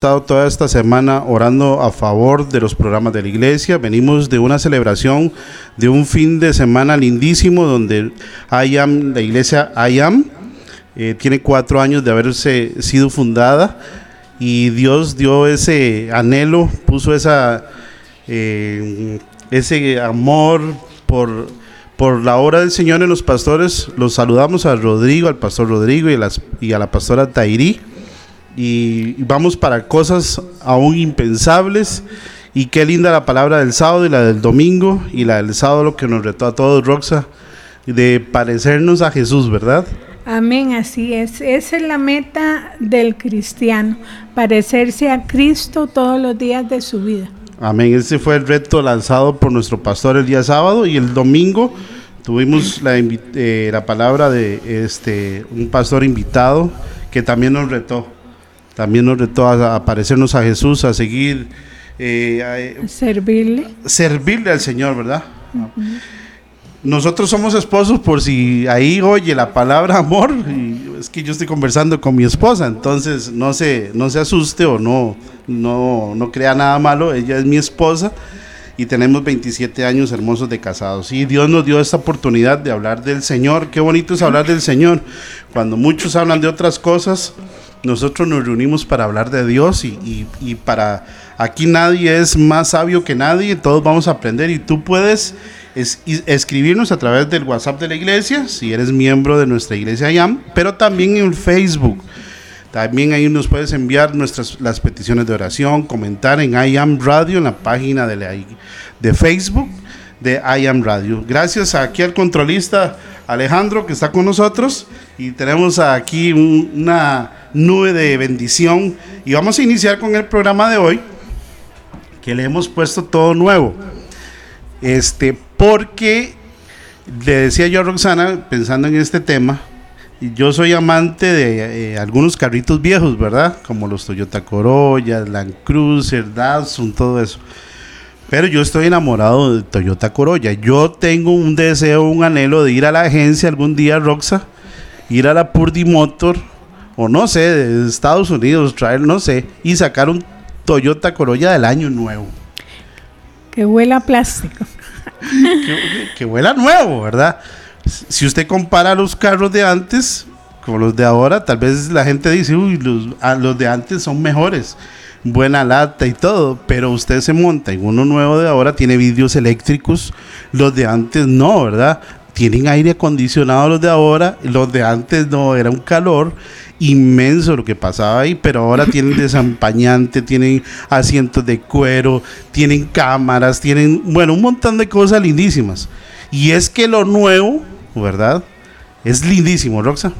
estado toda esta semana orando a favor de los programas de la iglesia. Venimos de una celebración de un fin de semana lindísimo donde IAM, la iglesia IAM, eh, tiene cuatro años de haberse sido fundada y Dios dio ese anhelo, puso esa, eh, ese amor por, por la obra del Señor en los pastores. Los saludamos a Rodrigo, al pastor Rodrigo y y a la pastora Tairí y vamos para cosas aún impensables. Y qué linda la palabra del sábado y la del domingo y la del sábado lo que nos retó a todos, Roxa, de parecernos a Jesús, ¿verdad? Amén, así es. Esa es la meta del cristiano, parecerse a Cristo todos los días de su vida. Amén, ese fue el reto lanzado por nuestro pastor el día sábado y el domingo tuvimos la, eh, la palabra de este, un pastor invitado que también nos retó también nos retó a, parecernos a Jesús, a seguir. Eh, servirle. Servirle al Señor, ¿verdad? Nosotros somos esposos por si ahí oye la palabra amor, y es que yo estoy conversando con mi esposa, entonces no se, no se asuste o no, no, no crea nada malo, ella es mi esposa y tenemos 27 años hermosos de casados. Y Dios nos dio esta oportunidad de hablar del Señor. Qué bonito es hablar del Señor. Cuando muchos hablan de otras cosas, nosotros nos reunimos para hablar de Dios y, para aquí nadie es más sabio que nadie, todos vamos a aprender y tú puedes escribirnos a través del WhatsApp de la iglesia, si eres miembro de nuestra iglesia IAM, pero también en Facebook. También ahí nos puedes enviar nuestras las peticiones de oración, comentar en IAM Radio, en la página de, de Facebook de IAM Radio. Gracias aquí al controlista Alejandro que está con nosotros y tenemos aquí una nube de bendición y vamos a iniciar con el programa de hoy que le hemos puesto todo nuevo. Este, porque le decía yo a Roxana, pensando en este tema, yo soy amante de eh, algunos carritos viejos, ¿verdad? Como los Toyota Corolla, Land Cruiser, Datsun, todo eso. Pero yo estoy enamorado de Toyota Corolla. Yo tengo un deseo, un anhelo de ir a la agencia algún día, Roxa, ir a la Purdy Motor o no sé, de Estados Unidos, traer, no sé, y sacar un Toyota Corolla del año nuevo. Que huela plástico. que, huela nuevo, ¿verdad? Si usted compara los carros de antes con los de ahora, tal vez la gente dice, uy, los, ah, los de antes son mejores buena lata y todo, pero usted se monta en uno nuevo de ahora, tiene vidrios eléctricos, los de antes no, ¿verdad? Tienen aire acondicionado los de ahora, los de antes no, era un calor inmenso lo que pasaba ahí, pero ahora tienen desampañante, tienen asientos de cuero, tienen cámaras, tienen, bueno, un montón de cosas lindísimas. Y es que lo nuevo, ¿verdad? Es lindísimo, Roxa.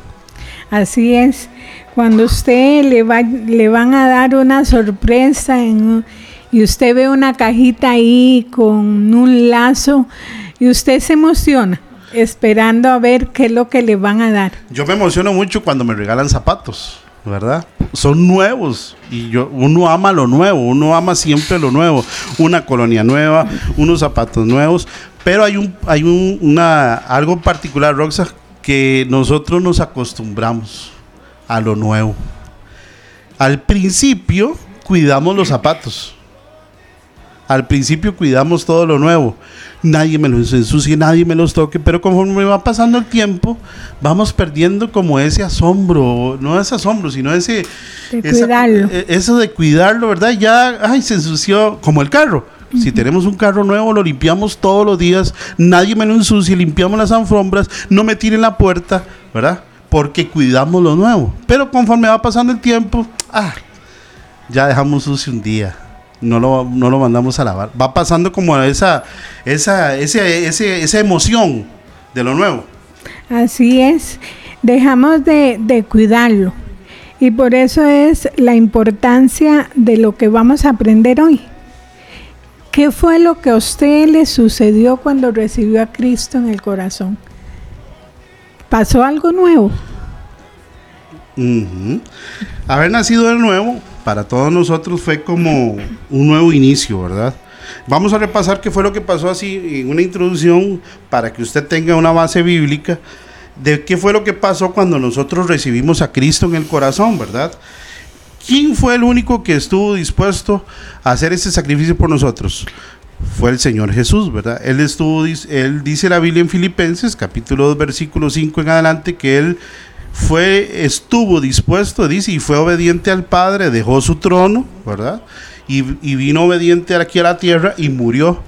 Así es. Cuando usted le, va, le van a dar una sorpresa y usted ve una cajita ahí con un lazo y usted se emociona esperando a ver qué es lo que le van a dar. Yo me emociono mucho cuando me regalan zapatos, ¿verdad? Son nuevos y yo uno ama lo nuevo, uno ama siempre lo nuevo, una colonia nueva, unos zapatos nuevos, pero hay un hay un, una algo particular, Roxa, que nosotros nos acostumbramos a lo nuevo. Al principio cuidamos los zapatos. Al principio cuidamos todo lo nuevo nadie me los ensucie, nadie me los toque, pero conforme va pasando el tiempo, vamos perdiendo como ese asombro, no ese asombro, sino ese... De cuidarlo. E, eso de cuidarlo, ¿verdad? Ya, ay, se ensució como el carro. Si tenemos un carro nuevo, lo limpiamos todos los días, nadie me lo ensucie, limpiamos las alfombras, no me tiren la puerta, ¿verdad? Porque cuidamos lo nuevo. Pero conforme va pasando el tiempo, ah, ya dejamos sucio un día no lo, no lo mandamos a lavar. Va pasando como esa, esa, esa emoción de lo nuevo. Así es, dejamos de, de cuidarlo. Y por eso es la importancia de lo que vamos a aprender hoy. ¿Qué fue lo que a usted le sucedió cuando recibió a Cristo en el corazón? ¿Pasó algo nuevo? Haber nacido de nuevo para todos nosotros fue como un nuevo inicio, ¿verdad? Vamos a repasar qué fue lo que pasó así en una introducción para que usted tenga una base bíblica de qué fue lo que pasó cuando nosotros recibimos a Cristo en el corazón, ¿verdad? ¿Quién fue el único que estuvo dispuesto a hacer ese sacrificio por nosotros? Fue el Señor Jesús, ¿verdad? Él estuvo, él dice la Biblia en Filipenses, capítulo 2, versículo 5 en adelante, que él fue, estuvo dispuesto, dice, y fue obediente al Padre, dejó su trono, ¿verdad? Y, vino obediente aquí a la tierra y murió,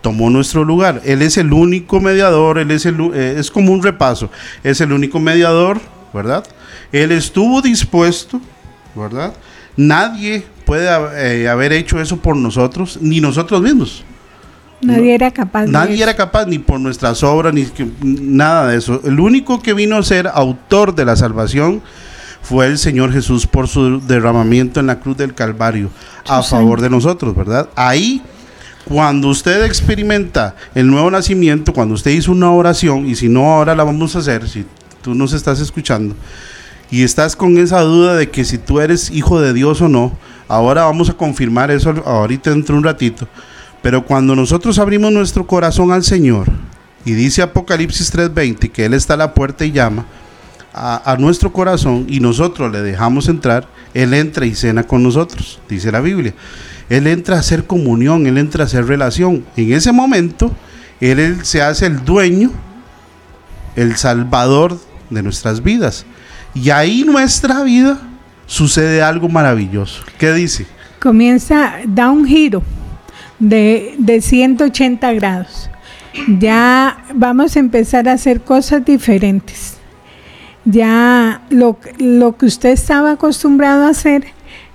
tomó nuestro lugar. Él es el único mediador, él es, el, eh, es como un repaso, es el único mediador, ¿verdad? Él estuvo dispuesto, ¿verdad? Nadie puede eh, haber hecho eso por nosotros, ni nosotros mismos. Nadie era capaz. Nadie era capaz, ni por nuestras obras, ni nada de eso. El único que vino a ser autor de la salvación fue el Señor Jesús por su derramamiento en la cruz del Calvario a favor de nosotros, ¿verdad? Ahí, cuando usted experimenta el nuevo nacimiento, cuando usted hizo una oración, y si no ahora la vamos a hacer, si tú nos estás escuchando, y estás con esa duda de que si tú eres hijo de Dios o no, ahora vamos a confirmar eso ahorita dentro de un ratito pero cuando nosotros abrimos nuestro corazón al Señor, y dice Apocalipsis 3:20 que Él está a la puerta y llama a, nuestro corazón y nosotros le dejamos entrar, Él entra y cena con nosotros, dice la Biblia. Él entra a hacer comunión, Él entra a hacer relación. En ese momento, Él, él se hace el dueño, el salvador de nuestras vidas. Y ahí nuestra vida sucede algo maravilloso. ¿Qué dice? Comienza, da un giro de, de 180 grados. Ya vamos a empezar a hacer cosas diferentes. Ya lo, lo que usted estaba acostumbrado a hacer,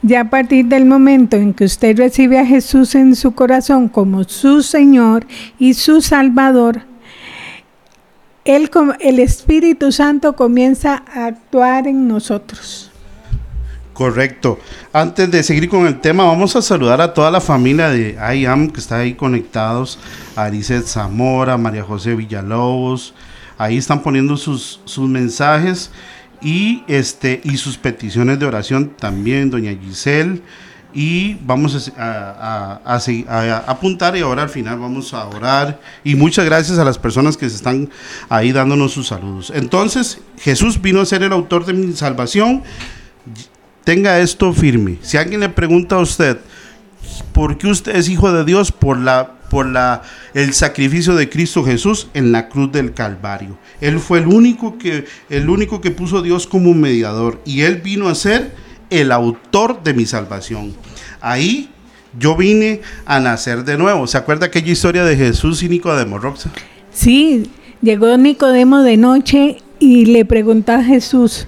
ya a partir del momento en que usted recibe a Jesús en su corazón como su Señor y su Salvador, él, el Espíritu Santo comienza a actuar en nosotros. Correcto. Antes de seguir con el tema, vamos a saludar a toda la familia de IAM que está ahí conectados. A Zamora, María José Villalobos. Ahí están poniendo sus, sus mensajes y, este, y sus peticiones de oración también, doña Giselle. Y vamos a, a, apuntar y ahora al final vamos a orar. Y muchas gracias a las personas que se están ahí dándonos sus saludos. Entonces, Jesús vino a ser el autor de mi salvación tenga esto firme. Si alguien le pregunta a usted, ¿por qué usted es hijo de Dios? Por la por la, el sacrificio de Cristo Jesús en la cruz del Calvario. Él fue el único que el único que puso a Dios como mediador y él vino a ser el autor de mi salvación. Ahí yo vine a nacer de nuevo. ¿Se acuerda aquella historia de Jesús y Nicodemo, Roxa? Sí, llegó Nicodemo de noche y le preguntó a Jesús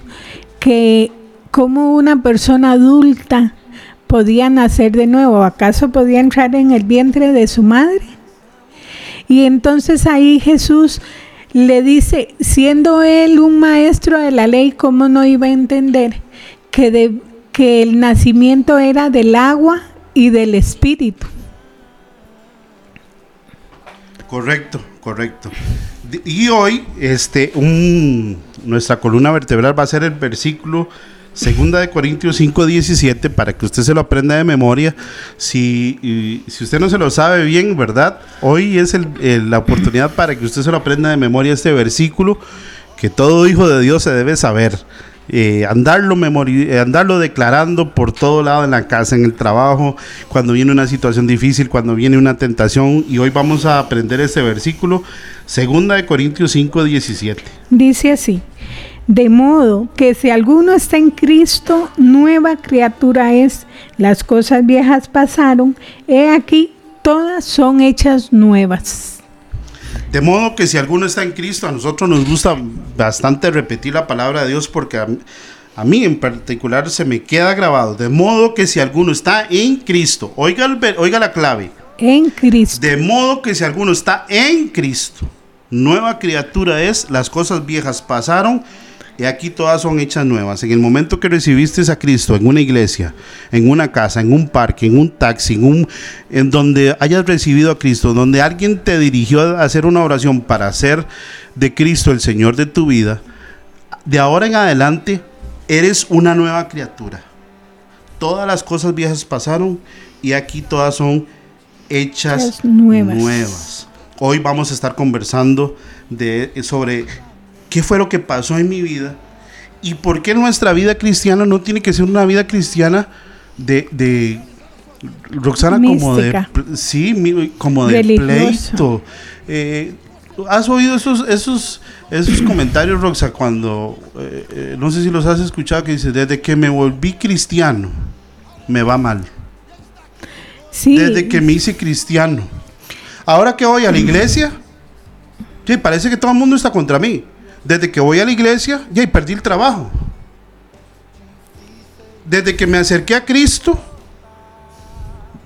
que ¿Cómo una persona adulta podía nacer de nuevo? ¿Acaso podía entrar en el vientre de su madre? Y entonces ahí Jesús le dice, siendo él un maestro de la ley, ¿cómo no iba a entender que, el nacimiento era del agua y del espíritu? Correcto, correcto. Y hoy, este, nuestra columna vertebral va a ser el versículo Segunda de Corintios 5:17, para que usted se lo aprenda de memoria. Si, si usted no se lo sabe bien, ¿verdad? Hoy es la oportunidad para que usted se lo aprenda de memoria este versículo, que todo hijo de Dios se debe saber. Eh, andarlo, eh, andarlo declarando por todo lado en la casa, en el trabajo, cuando viene una situación difícil, cuando viene una tentación. Y hoy vamos a aprender este versículo, segunda de Corintios 5:17. Dice así. De modo que si alguno está en Cristo, nueva criatura es. Las cosas viejas pasaron, he aquí, todas son hechas nuevas. De modo que si alguno está en Cristo, a nosotros nos gusta bastante repetir la palabra de Dios porque a, mí en particular se me queda grabado. De modo que si alguno está en Cristo, oiga, oiga la clave. En Cristo. De modo que si alguno está en Cristo, nueva criatura es, las cosas viejas pasaron y aquí todas son hechas nuevas. En el momento que recibiste a Cristo en una iglesia, en una casa, en un parque, en un taxi, en, un, en donde hayas recibido a Cristo, donde alguien te dirigió a hacer una oración para hacer de Cristo el Señor de tu vida, de ahora en adelante eres una nueva criatura. Todas las cosas viejas pasaron y aquí todas son hechas nuevas. nuevas. Hoy vamos a estar conversando de, sobre qué fue lo que pasó en mi vida ¿Y por qué nuestra vida cristiana no tiene que ser una vida cristiana de, de Roxana, como de, sí, como de pleito? Eh, ¿Has oído esos, esos, esos comentarios, Roxa, cuando, eh, eh, no sé si los has escuchado, que dice, desde que me volví cristiano, me va mal? Sí, Desde que me hice cristiano. Ahora que voy a la iglesia, sí, parece que todo el mundo está contra mí. Desde que voy a la iglesia, ya y perdí el trabajo. Desde que me acerqué a Cristo,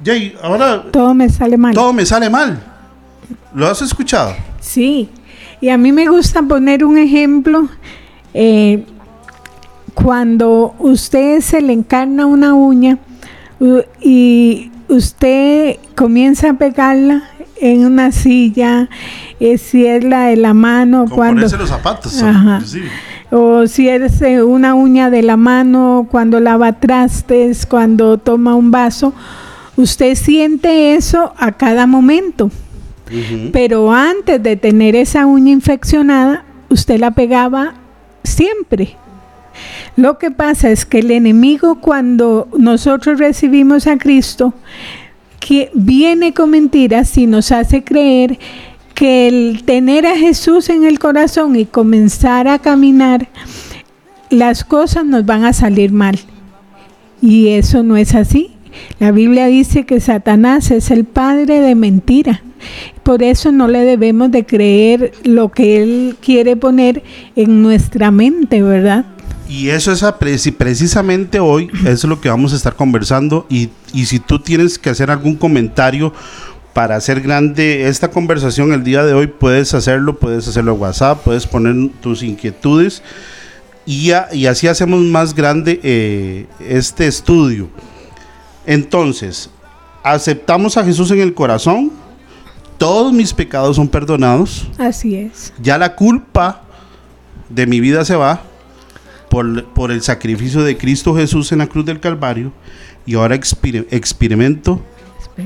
ya y ahora todo me sale mal. todo me sale mal. ¿Lo has escuchado? Sí, y a mí me gusta poner un ejemplo. eh, cuando usted se le encarna una uña y usted comienza a pegarla en una silla, eh, si es la de la mano, Como cuando, ponerse los zapatos. Ajá. O si es eh, una uña de la mano, cuando lava trastes, cuando toma un vaso, usted siente eso a cada momento. Pero antes de tener esa uña infeccionada, usted la pegaba siempre. Lo que pasa es que el enemigo cuando nosotros recibimos a Cristo, que viene con mentiras y nos hace creer que el tener a Jesús en el corazón y comenzar a caminar, las cosas nos van a salir mal. Y eso no es así. La Biblia dice que Satanás es el padre de mentira. Por eso no le debemos de creer lo que él quiere poner en nuestra mente, ¿verdad? Y eso es precisamente hoy, eso es lo que vamos a estar conversando. Y, y si tú tienes que hacer algún comentario para hacer grande esta conversación el día de hoy, puedes hacerlo, puedes hacerlo en WhatsApp, puedes poner tus inquietudes y, ya- y así hacemos más grande eh, este estudio. Entonces, aceptamos a Jesús en el corazón, todos mis pecados son perdonados, Así es. ya la culpa de mi vida se va por, por el sacrificio de Cristo Jesús en la cruz del Calvario y ahora experimento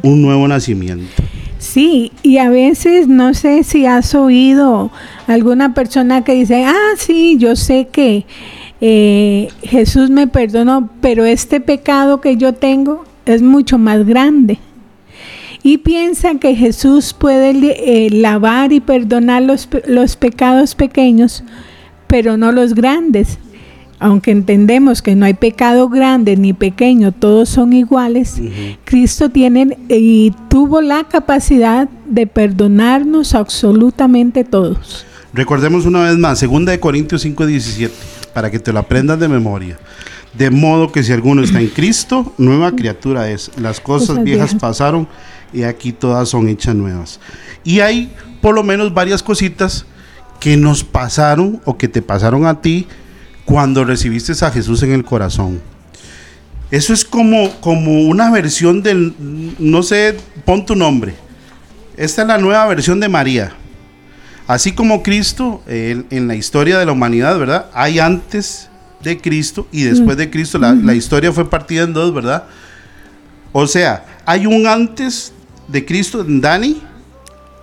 un nuevo nacimiento. Sí, y a veces no sé si has oído alguna persona que dice, ah, sí, yo sé que eh, Jesús me perdonó, pero este pecado que yo tengo es mucho más grande. Y piensa que Jesús puede eh, lavar y perdonar los, los pecados pequeños, pero no los grandes. Aunque entendemos que no hay pecado grande ni pequeño, todos son iguales, Cristo tiene y tuvo la capacidad de perdonarnos absolutamente todos. Recordemos una vez más, 2 de Corintios 5:17, para que te lo aprendas de memoria. De modo que si alguno está en Cristo, nueva criatura es. Las cosas Cosas viejas viejas. pasaron y aquí todas son hechas nuevas. Y hay por lo menos varias cositas que nos pasaron o que te pasaron a ti cuando recibiste a Jesús en el corazón. Eso es como, como una versión del, no sé, pon tu nombre. Esta es la nueva versión de María. Así como Cristo, eh, en la historia de la humanidad, ¿verdad? Hay antes de Cristo y después de Cristo. La, la historia fue partida en dos, ¿verdad? O sea, hay un antes de Cristo en Dani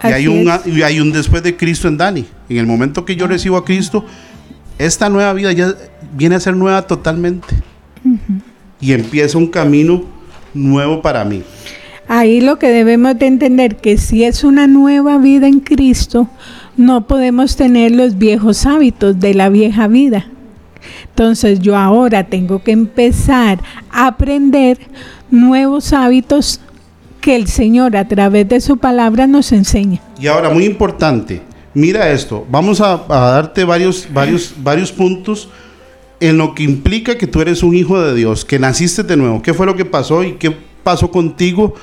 y hay, un, y hay un después de Cristo en Dani. En el momento que yo recibo a Cristo, esta nueva vida ya viene a ser nueva totalmente. Y empieza un camino nuevo para mí. Ahí lo que debemos de entender que si es una nueva vida en Cristo, no podemos tener los viejos hábitos de la vieja vida. Entonces yo ahora tengo que empezar a aprender nuevos hábitos que el Señor a través de su palabra nos enseña. Y ahora, muy importante, mira esto, vamos a, a darte varios, varios, varios puntos en lo que implica que tú eres un hijo de Dios, que naciste de nuevo. ¿Qué fue lo que pasó y qué pasó contigo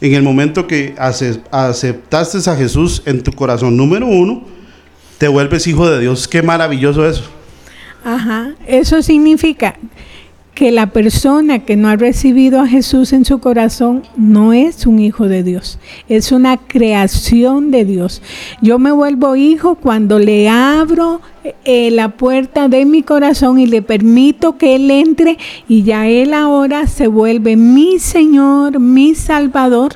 en el momento que ace- aceptaste a Jesús en tu corazón? Número uno, te vuelves hijo de Dios. Qué maravilloso eso. Ajá, eso significa que la persona que no ha recibido a Jesús en su corazón no es un hijo de Dios, es una creación de Dios. Yo me vuelvo hijo cuando le abro eh, la puerta de mi corazón y le permito que Él entre y ya Él ahora se vuelve mi Señor, mi Salvador.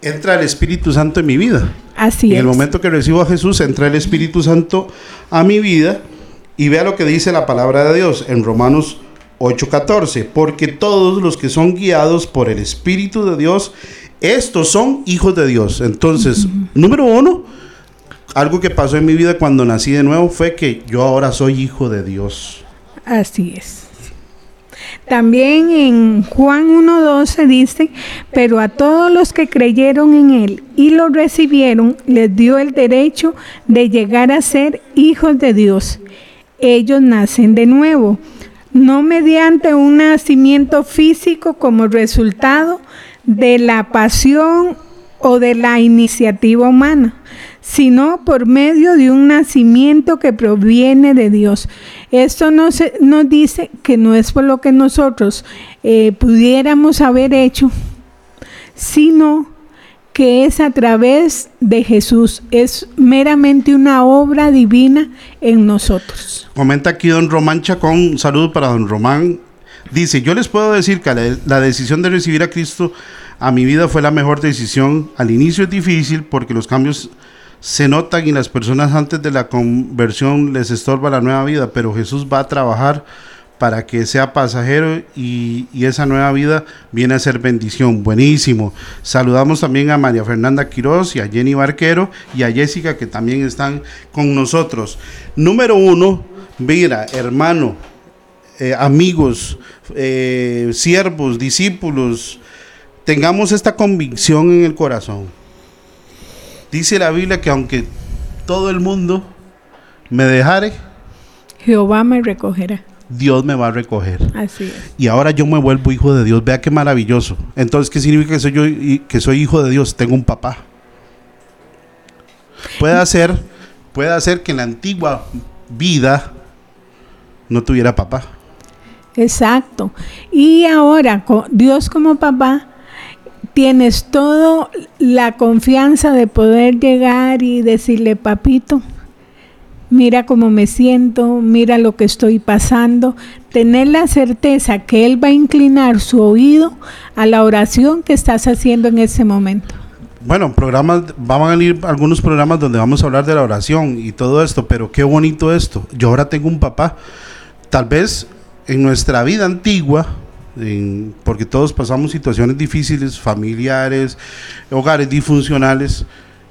Entra el Espíritu Santo en mi vida. Así en es. el momento que recibo a Jesús, entra el Espíritu Santo a mi vida Y vea lo que dice la palabra de Dios en Romanos 8:14, porque todos los que son guiados por el Espíritu de Dios, estos son hijos de Dios. Entonces, número uno, algo que pasó en mi vida cuando nací de nuevo fue que yo ahora soy hijo de Dios. Así es. También en Juan 1.12 dice, pero a todos los que creyeron en Él y lo recibieron, les dio el derecho de llegar a ser hijos de Dios. Ellos nacen de nuevo, no mediante un nacimiento físico como resultado de la pasión o de la iniciativa humana, sino por medio de un nacimiento que proviene de Dios. Esto nos, dice que no es por lo que nosotros eh, pudiéramos haber hecho, sino que es a través de Jesús, es meramente una obra divina en nosotros. Comenta aquí don Román Chacón, un saludo para don Román. Dice, yo les puedo decir que la, la decisión de recibir a Cristo a mi vida fue la mejor decisión. Al inicio es difícil porque los cambios se notan y las personas antes de la conversión les estorba la nueva vida, pero Jesús va a trabajar para que sea pasajero y, esa nueva vida viene a ser bendición. Buenísimo. Saludamos también a María Fernanda Quiroz y a Jenny Barquero y a Jessica que también están con nosotros. Número uno, mira, hermano, eh, amigos, eh, siervos, discípulos, tengamos esta convicción en el corazón Dice la Biblia que aunque todo el mundo me dejare, Jehová me recogerá. Dios me va a recoger. Así es. Y ahora yo me vuelvo hijo de Dios. Vea qué maravilloso. Entonces, ¿qué significa que soy yo que soy hijo de Dios? Tengo un papá. Puede ser, puede ser que en la antigua vida no tuviera papá. Exacto. Y ahora, Dios como papá, tienes toda la confianza de poder llegar y decirle, papito, mira cómo me siento, mira lo que estoy pasando, tener la certeza que Él va a inclinar su oído a la oración que estás haciendo en ese momento. Bueno, programas, van a venir algunos programas donde vamos a hablar de la oración y todo esto, pero qué bonito esto. Yo ahora tengo un papá. Tal vez en nuestra vida antigua, porque todos pasamos situaciones difíciles, familiares, hogares disfuncionales.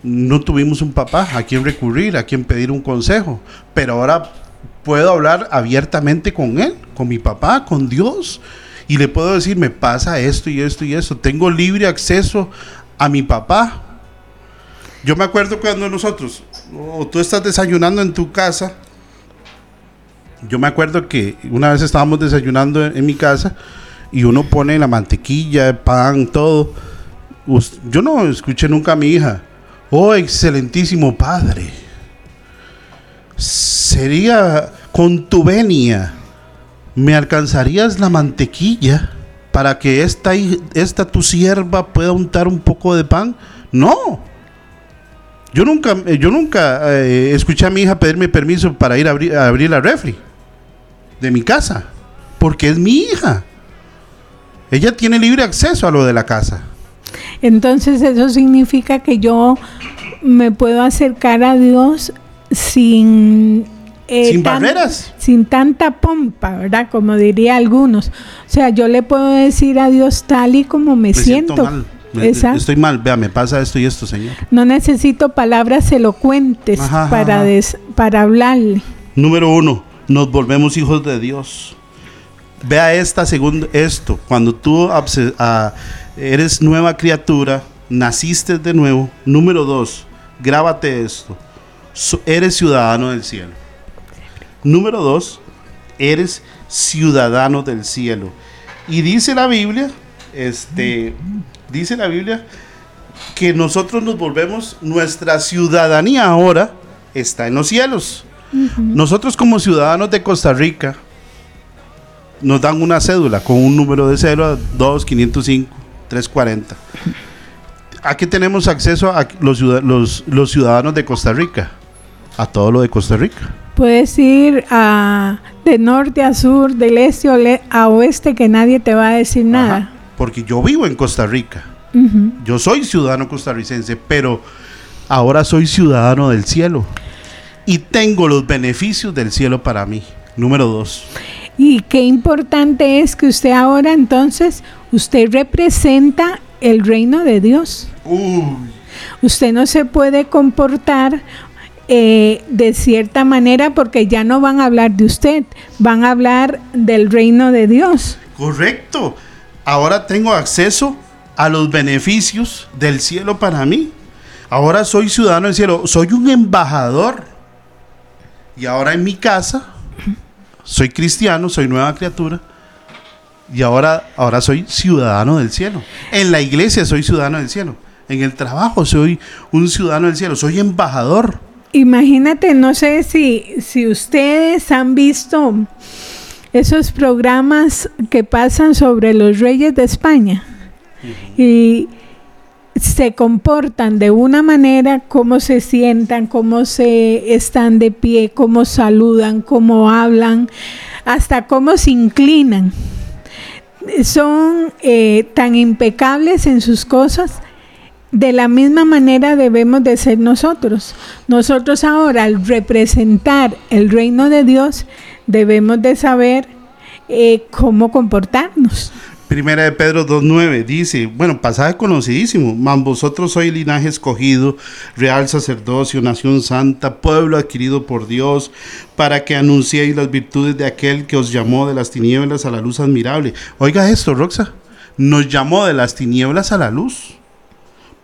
No tuvimos un papá a quien recurrir, a quien pedir un consejo, pero ahora puedo hablar abiertamente con él, con mi papá, con Dios, y le puedo decir, me pasa esto y esto y esto. Tengo libre acceso a mi papá. Yo me acuerdo cuando nosotros, o tú estás desayunando en tu casa, yo me acuerdo que una vez estábamos desayunando en, mi casa, y uno pone la mantequilla, pan, todo. Yo no escuché nunca a mi hija, oh excelentísimo padre, sería con tu venia, ¿me alcanzarías la mantequilla para que esta, esta tu sierva pueda untar un poco de pan? No. Yo nunca, yo nunca eh, escuché a mi hija pedirme permiso para ir a a abrir la refri de mi casa, porque es mi hija. Ella tiene libre acceso a lo de la casa. Entonces eso significa que yo me puedo acercar a Dios sin... Eh, sin barreras. Sin tanta pompa, ¿verdad? Como diría algunos. O sea, yo le puedo decir a Dios tal y como me, siento. mal. Estoy mal, vea, me pasa esto y esto, Señor. No necesito palabras elocuentes para, para hablarle. Número uno, nos volvemos hijos de Dios. Vea esta segunda, esto, cuando tú eres nueva criatura, naciste de nuevo. Número dos, grábate esto. eres ciudadano del cielo. Número dos, eres ciudadano del cielo. Y dice la Biblia, este, dice la Biblia que nosotros nos volvemos, nuestra ciudadanía ahora está en los cielos. Nosotros como ciudadanos de Costa Rica, nos dan una cédula con un número de 0 2 505 340. Aquí tenemos acceso a los, los, ciudadanos de Costa Rica, a todo lo de Costa Rica. Puedes ir a, de norte a sur, del este a oeste, que nadie te va a decir nada. porque yo vivo en Costa Rica. Yo soy ciudadano costarricense, pero ahora soy ciudadano del cielo. y tengo los beneficios del cielo para mí. Número dos. Y qué importante es que usted ahora entonces, usted representa el reino de Dios. Uy, Usted no se puede comportar eh, de cierta manera porque ya no van a hablar de usted, van a hablar del reino de Dios. correcto. Ahora tengo acceso a los beneficios del cielo para mí. Ahora soy ciudadano del cielo, soy un embajador. Y ahora en mi casa soy cristiano, soy nueva criatura. Y ahora, ahora soy ciudadano del cielo. En la iglesia soy ciudadano del cielo. En el trabajo soy un ciudadano del cielo. Soy embajador. Imagínate, no sé si, si ustedes han visto esos programas que pasan sobre los reyes de España y se comportan de una manera, cómo se sientan, cómo se están de pie, cómo saludan, cómo hablan, hasta cómo se inclinan. Son eh, tan impecables en sus cosas de la misma manera debemos de ser nosotros. Nosotros ahora al representar el reino de Dios debemos de saber eh, cómo comportarnos. Primera de Pedro 2.9 dice, bueno, pasaje conocidísimo, mas vosotros sois linaje escogido, real sacerdocio, nación santa, pueblo adquirido por Dios, para que anunciéis las virtudes de aquel que os llamó de las tinieblas a la luz admirable. Oiga esto, Roxa, nos llamó de las tinieblas a la luz.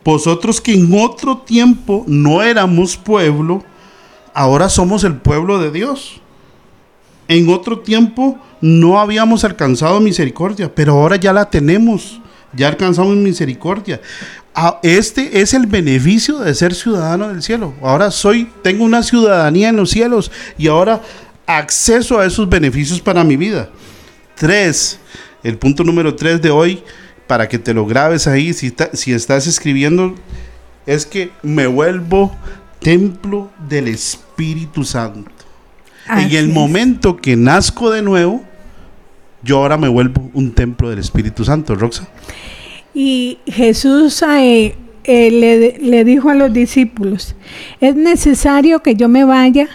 Vosotros que en otro tiempo no éramos pueblo, ahora somos el pueblo de Dios. En otro tiempo no habíamos alcanzado misericordia, pero ahora ya la tenemos. Ya alcanzamos misericordia. Ah, Este es el beneficio de ser ciudadano del cielo. Ahora soy, tengo una ciudadanía en los cielos y ahora acceso a esos beneficios para mi vida. Tres, el punto número tres de hoy, para que te lo grabes ahí, si, si estás escribiendo, es que me vuelvo templo del Espíritu Santo. Así en el es. momento que nazco de nuevo, yo ahora me vuelvo un templo del Espíritu Santo, Roxa. Y Jesús eh, eh, le, le dijo a los discípulos, es necesario que yo me vaya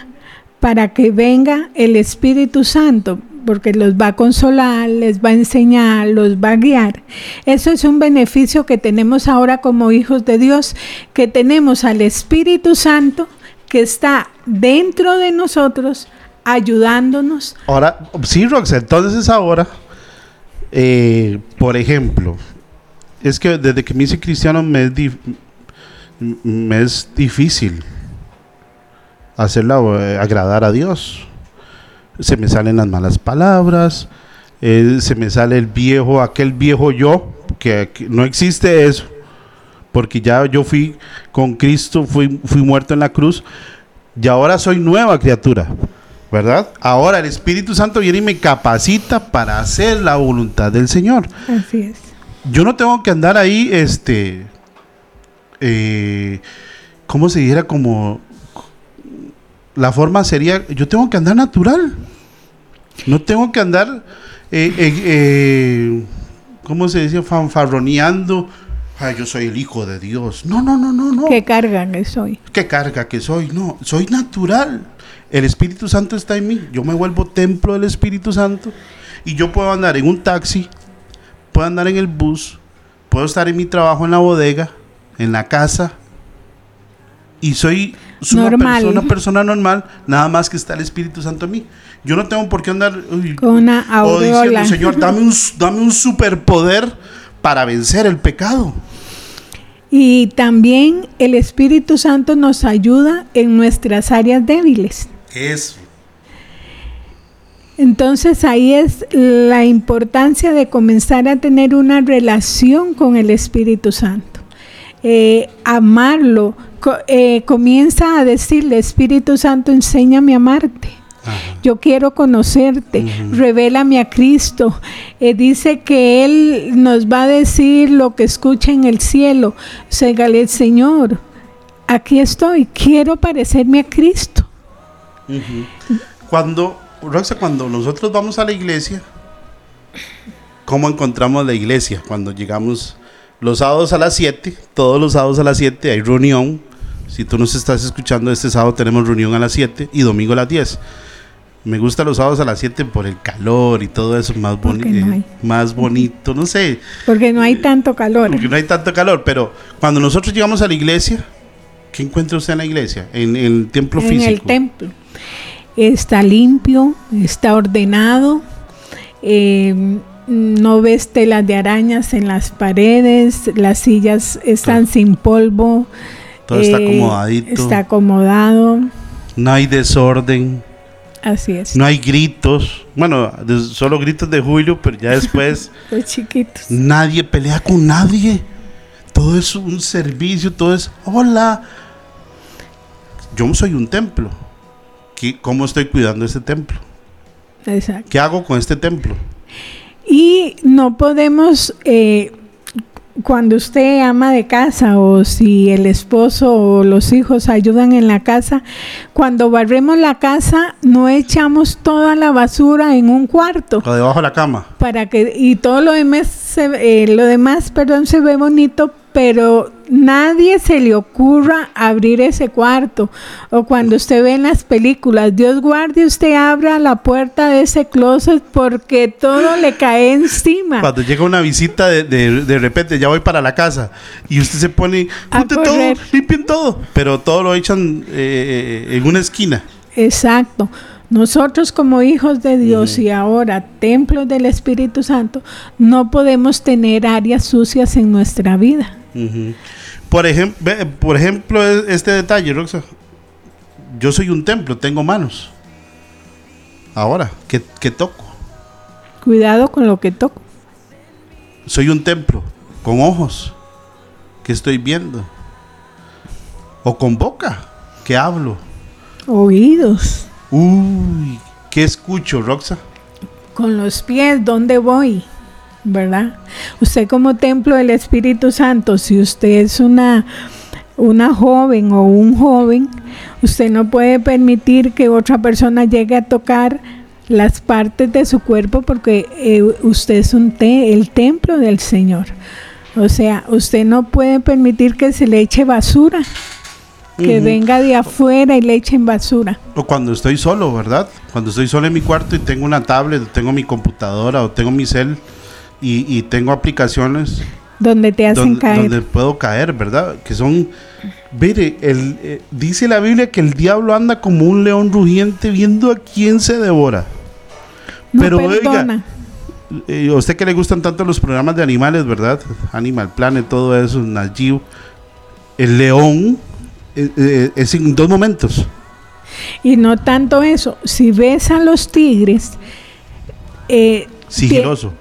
para que venga el Espíritu Santo, porque los va a consolar, les va a enseñar, los va a guiar. Eso es un beneficio que tenemos ahora como hijos de Dios, que tenemos al Espíritu Santo que está dentro de nosotros, ayudándonos. Ahora, sí, Roxa, entonces ahora, eh, por ejemplo, es que desde que me hice cristiano me es, me es difícil hacerla eh, agradar a Dios. Se me salen las malas palabras, eh, se me sale el viejo, aquel viejo yo, que, que no existe eso, porque ya yo fui con Cristo, fui, fui muerto en la cruz, y ahora soy nueva criatura, ¿verdad? Ahora el Espíritu Santo viene y me capacita para hacer la voluntad del Señor. Así es. Yo no tengo que andar ahí, este, eh, ¿cómo se dijera? Como la forma sería, yo tengo que andar natural. No tengo que andar, eh, eh, eh, ¿cómo se dice? Fanfarroneando. Ay, yo soy el hijo de Dios. No, no, no, no, no. Qué carga que soy. qué carga que soy. No, soy natural. El Espíritu Santo está en mí. Yo me vuelvo templo del Espíritu Santo. Y yo puedo andar en un taxi, puedo andar en el bus, puedo estar en mi trabajo en la bodega, en la casa. Y soy una persona, persona normal, nada más que está el Espíritu Santo en mí. Yo no tengo por qué andar uy, Con una o diciendo, aureola. Señor, dame un, dame un superpoder para vencer el pecado. Y también el Espíritu Santo nos ayuda en nuestras áreas débiles. Eso. Entonces ahí es la importancia de comenzar a tener una relación con el Espíritu Santo. Eh, amarlo. Co- eh, comienza a decirle, Espíritu Santo, enséñame a amarte. Yo quiero conocerte, revélame a Cristo. Eh, dice que Él nos va a decir lo que escucha en el cielo. Ségale, Señor, aquí estoy, quiero parecerme a Cristo. Cuando, Roxa, cuando nosotros vamos a la iglesia, ¿cómo encontramos la iglesia? Cuando llegamos los sábados a las 7, todos los sábados a las 7 hay reunión Si tú nos estás escuchando, este sábado tenemos reunión a las 7 y domingo a las 10. Me gusta los sábados a las 7 por el calor y todo eso más, boni- no eh, más bonito, no sé, Porque no hay tanto calor. porque no hay tanto calor, pero cuando nosotros llegamos a la iglesia, ¿qué encuentra usted en la iglesia? En, en el templo en físico. el templo. Está limpio, está ordenado, eh, no ves telas de arañas en las paredes, las sillas están sin polvo. Todo está eh, acomodadito. Está acomodado, No hay desorden, así es. no hay gritos. Bueno, solo gritos de Julio, pero ya después Los chiquitos. nadie pelea con nadie. Todo es un servicio, todo es hola. Yo soy un templo. ¿Qué- ¿Cómo estoy cuidando este templo? Exacto. ¿Qué hago con este templo? Y no podemos, eh, cuando usted ama de casa o si el esposo o los hijos ayudan en la casa, cuando barremos la casa no echamos toda la basura en un cuarto O debajo de la cama. para que y todo lo demás se, eh, lo demás perdón se ve bonito pero nadie se le ocurra abrir ese cuarto. O cuando usted ve en las películas Dios guarde usted abra la puerta de ese closet porque todo le cae encima Cuando llega una visita de, de, de repente, ya voy para la casa y usted se pone, junte todo, limpien todo, pero todo lo echan eh, en una esquina. exacto. Nosotros como hijos de Dios y ahora templos del Espíritu Santo no podemos tener áreas sucias en nuestra vida. Por ejemplo, por ejemplo, e- este detalle, Roxa. Yo soy un templo, tengo manos. Ahora, ¿qué, qué toco? cuidado con lo que toco Soy un templo, con ojos. ¿Qué estoy viendo? O con boca, ¿qué hablo? oídos Uy, ¿qué escucho, Roxa? con los pies, ¿dónde voy? ¿Verdad? Usted como templo del Espíritu Santo, si usted es una, una joven o un joven, usted no puede permitir que otra persona llegue a tocar las partes de su cuerpo porque eh, usted es un te- el templo del Señor. O sea, usted no puede permitir que se le eche basura, que venga de afuera y le echen basura. O cuando estoy solo, ¿verdad? Cuando estoy solo en mi cuarto y tengo una tablet, o tengo mi computadora, o tengo mi cel y, y tengo aplicaciones Donde te hacen donde, caer. donde puedo caer, ¿verdad? Que son, mire, el, eh, dice la Biblia que el diablo anda como un león rugiente viendo a quién se devora. No Pero oiga, perdona. Eh, a usted que le gustan tanto los programas de animales, ¿verdad? Animal Planet, todo eso, Geo. El león eh, eh, es en dos momentos. Y no tanto eso, si ves a los tigres, eh, Sigiloso. te-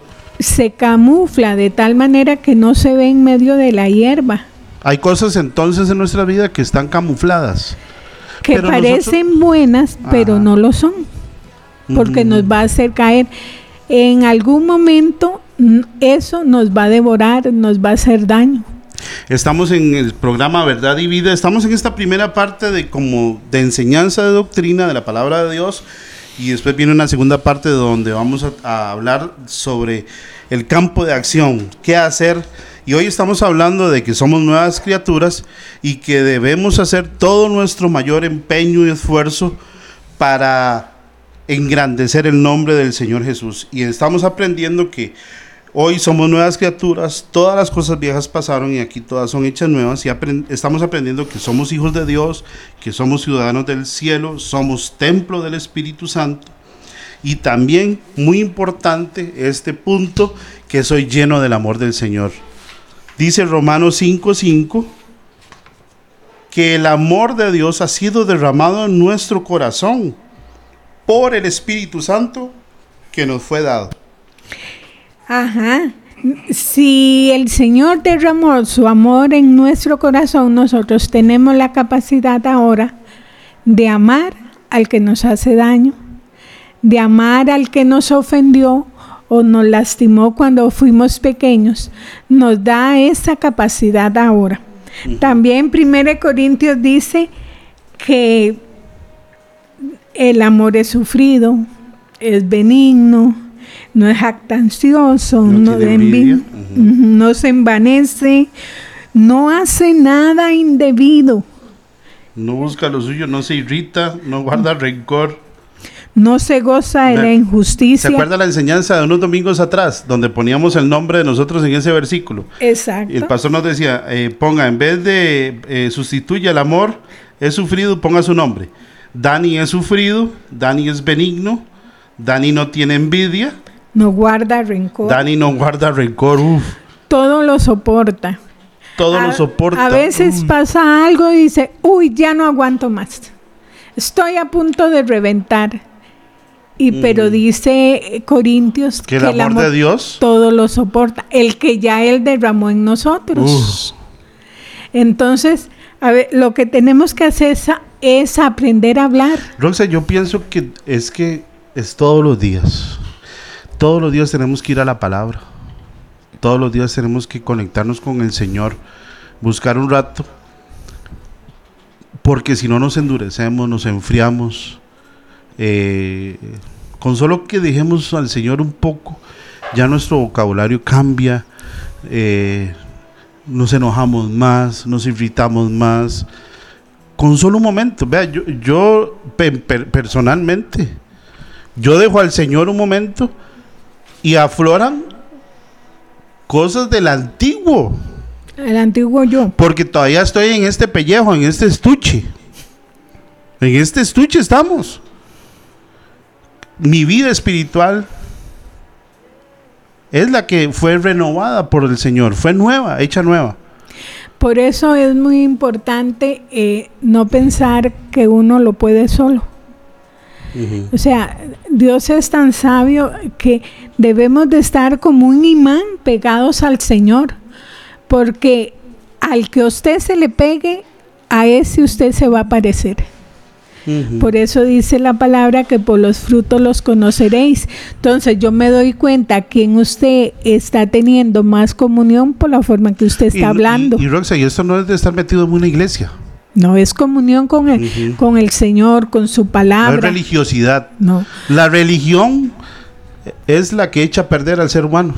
se camufla de tal manera que no se ve en medio de la hierba, Hay cosas entonces en nuestra vida que están camufladas. que Pero parecen buenas, pero Ajá. no lo son, porque Mm. nos va a hacer caer. En algún momento eso nos va a devorar, nos va a hacer daño. Estamos en el programa Verdad y Vida. Estamos en esta primera parte de como de enseñanza de doctrina de la palabra de Dios y después viene una segunda parte donde vamos a, a hablar sobre el campo de acción, qué hacer. Y hoy estamos hablando de que somos nuevas criaturas y que debemos hacer todo nuestro mayor empeño y esfuerzo para engrandecer el nombre del Señor Jesús. Y estamos aprendiendo que Hoy somos nuevas criaturas, todas las cosas viejas pasaron y aquí todas son hechas nuevas y apren- estamos aprendiendo que somos hijos de Dios, que somos ciudadanos del cielo, somos templo del Espíritu Santo y también, muy importante, este punto, que soy lleno del amor del Señor. Dice Romanos 5:5 que el amor de Dios ha sido derramado en nuestro corazón por el Espíritu Santo que nos fue dado. Ajá. Si el Señor derramó su amor en nuestro corazón, nosotros tenemos la capacidad ahora de amar al que nos hace daño, de amar al que nos ofendió o nos lastimó cuando fuimos pequeños. Nos da esa capacidad ahora. También 1 Corintios dice que el amor es sufrido, es benigno, no es jactancioso, No no, envidia. No se envanece, no hace nada indebido. No busca lo suyo, no se irrita, no guarda rencor. No se goza de la ¿Se injusticia. acuerda la enseñanza de unos domingos atrás, donde poníamos el nombre de nosotros en ese versículo? Exacto. Y el pastor nos decía, eh, ponga, en vez de eh, sustituye el amor, es sufrido, ponga su nombre. Dani es sufrido, Dani es benigno, Dani no tiene envidia, No guarda rencor. Dani no guarda rencor, uf, Todo lo soporta. todo a, lo soporta. A veces Mm. pasa algo y dice, uy, ya no aguanto más. Estoy a punto de reventar. Y pero dice eh, Corintios que el amor de Dios, todo lo soporta, el que ya él derramó en nosotros. uf, Entonces, a ver, lo que tenemos que hacer es, es aprender a hablar. Roxa, yo pienso que es que es todos los días. Todos los días tenemos que ir a la palabra. Todos los días tenemos que conectarnos con el Señor, buscar un rato. Porque si no nos endurecemos, nos enfriamos. Eh, con solo que dejemos al Señor un poco, ya nuestro vocabulario cambia. eh, nos enojamos más, nos irritamos más con solo un momento. Vea, yo, yo pe- per- personalmente, yo dejo al Señor un momento y afloran cosas del antiguo, El antiguo yo. porque todavía estoy en este pellejo, en este estuche. En este estuche estamos. Mi vida espiritual es la que fue renovada por el Señor, fue nueva, hecha nueva. Por eso es muy importante eh, no pensar que uno lo puede solo. O sea, Dios es tan sabio que debemos de estar como un imán pegados al Señor, porque al que usted se le pegue, a ese usted se va a parecer. Por eso dice la palabra que por los frutos los conoceréis. Entonces yo me doy cuenta que en usted está teniendo más comunión por la forma que usted está Y- hablando. Y, y Roxa, y esto no es de estar metido en una iglesia. no es comunión con el, con el Señor, con su No es palabra. religiosidad. No. La religión es la que echa a perder al ser humano.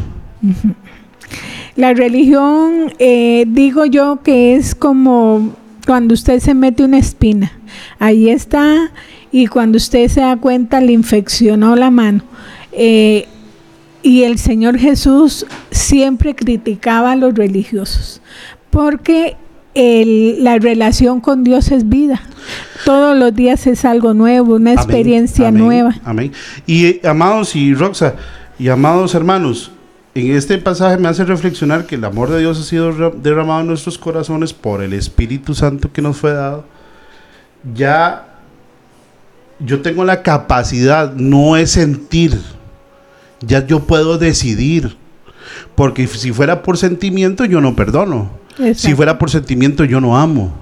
La religión, eh, digo yo que es como cuando usted se mete una espina. Ahí está y cuando usted se da cuenta le infeccionó la mano. Eh, y el Señor Jesús siempre criticaba a los religiosos porque el- la relación con Dios es vida. Todos los días es algo nuevo, una Amén, experiencia amén, nueva. Amén. Y eh, amados y Roxa, y amados hermanos, en este pasaje me hace reflexionar que el amor de Dios ha sido ra- derramado en nuestros corazones por el Espíritu Santo que nos fue dado. Ya yo tengo la capacidad, no es sentir, ya yo puedo decidir. Porque si fuera por sentimiento, yo no perdono. Si fuera por sentimiento, yo no amo.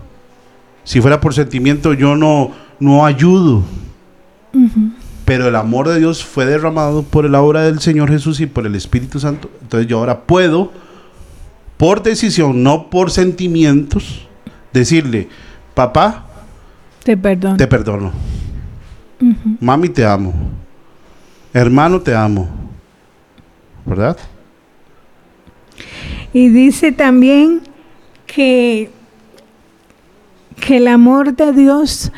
Si fuera por sentimiento, yo no, no ayudo. Pero el amor de Dios fue derramado por la obra del Señor Jesús y por el Espíritu Santo. Entonces yo ahora puedo, por decisión, no por sentimientos, decirle, papá, Te perdono. te perdono. Mami, te amo. Hermano, te amo. ¿Verdad? Y dice también que, que el amor de Dios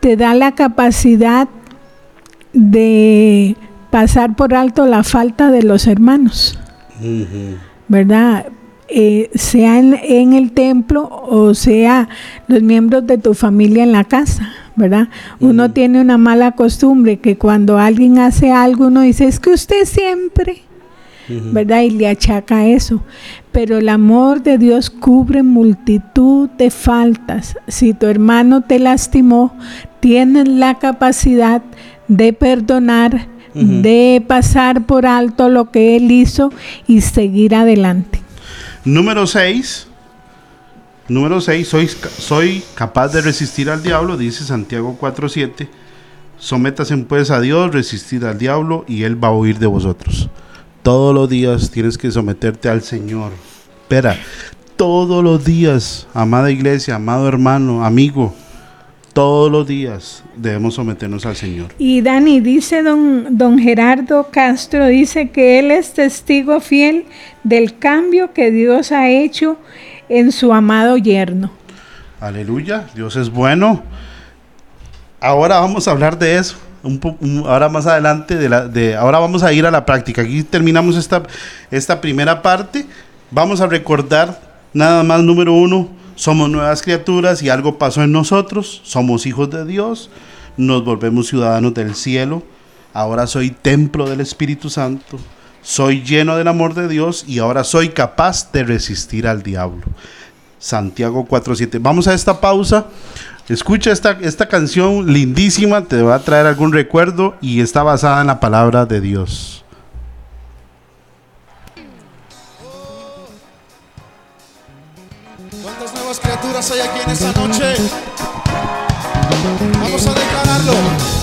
te da la capacidad de pasar por alto la falta de los hermanos, ¿verdad? Eh, sea en, en el templo o sea los miembros de tu familia en la casa, ¿verdad? Uno tiene una mala costumbre que cuando alguien hace algo uno dice, es que usted siempre... ¿verdad? Y le achaca eso. Pero el amor de Dios cubre multitud de faltas. Si tu hermano te lastimó, tienes la capacidad de perdonar, Ujú. de pasar por alto lo que él hizo y seguir adelante. Número 6. Número 6. Soy, soy capaz de resistir al diablo, dice Santiago 4.7. Sométase pues a Dios, resistir al diablo y él va a huir de vosotros. Todos los días tienes que someterte al Señor. Espera, todos los días, amada iglesia, amado hermano, amigo, todos los días debemos someternos al Señor. Y Dani, dice don, don Gerardo Castro, dice que él es testigo fiel del cambio que Dios ha hecho en su amado yerno. Aleluya, Dios es bueno. Ahora vamos a hablar de eso. Un ahora más adelante, de la, de, ahora vamos a ir a la práctica. Aquí terminamos esta, esta primera parte. Vamos a recordar nada más número uno, somos nuevas criaturas y algo pasó en nosotros, somos hijos de Dios, nos volvemos ciudadanos del cielo, ahora soy templo del Espíritu Santo, soy lleno del amor de Dios y ahora soy capaz de resistir al diablo. Santiago 4.7. Vamos a esta pausa. Escucha esta, esta canción lindísima, te va a traer algún recuerdo y está basada en la palabra de Dios. Hay aquí en esta noche? Vamos a declararlo.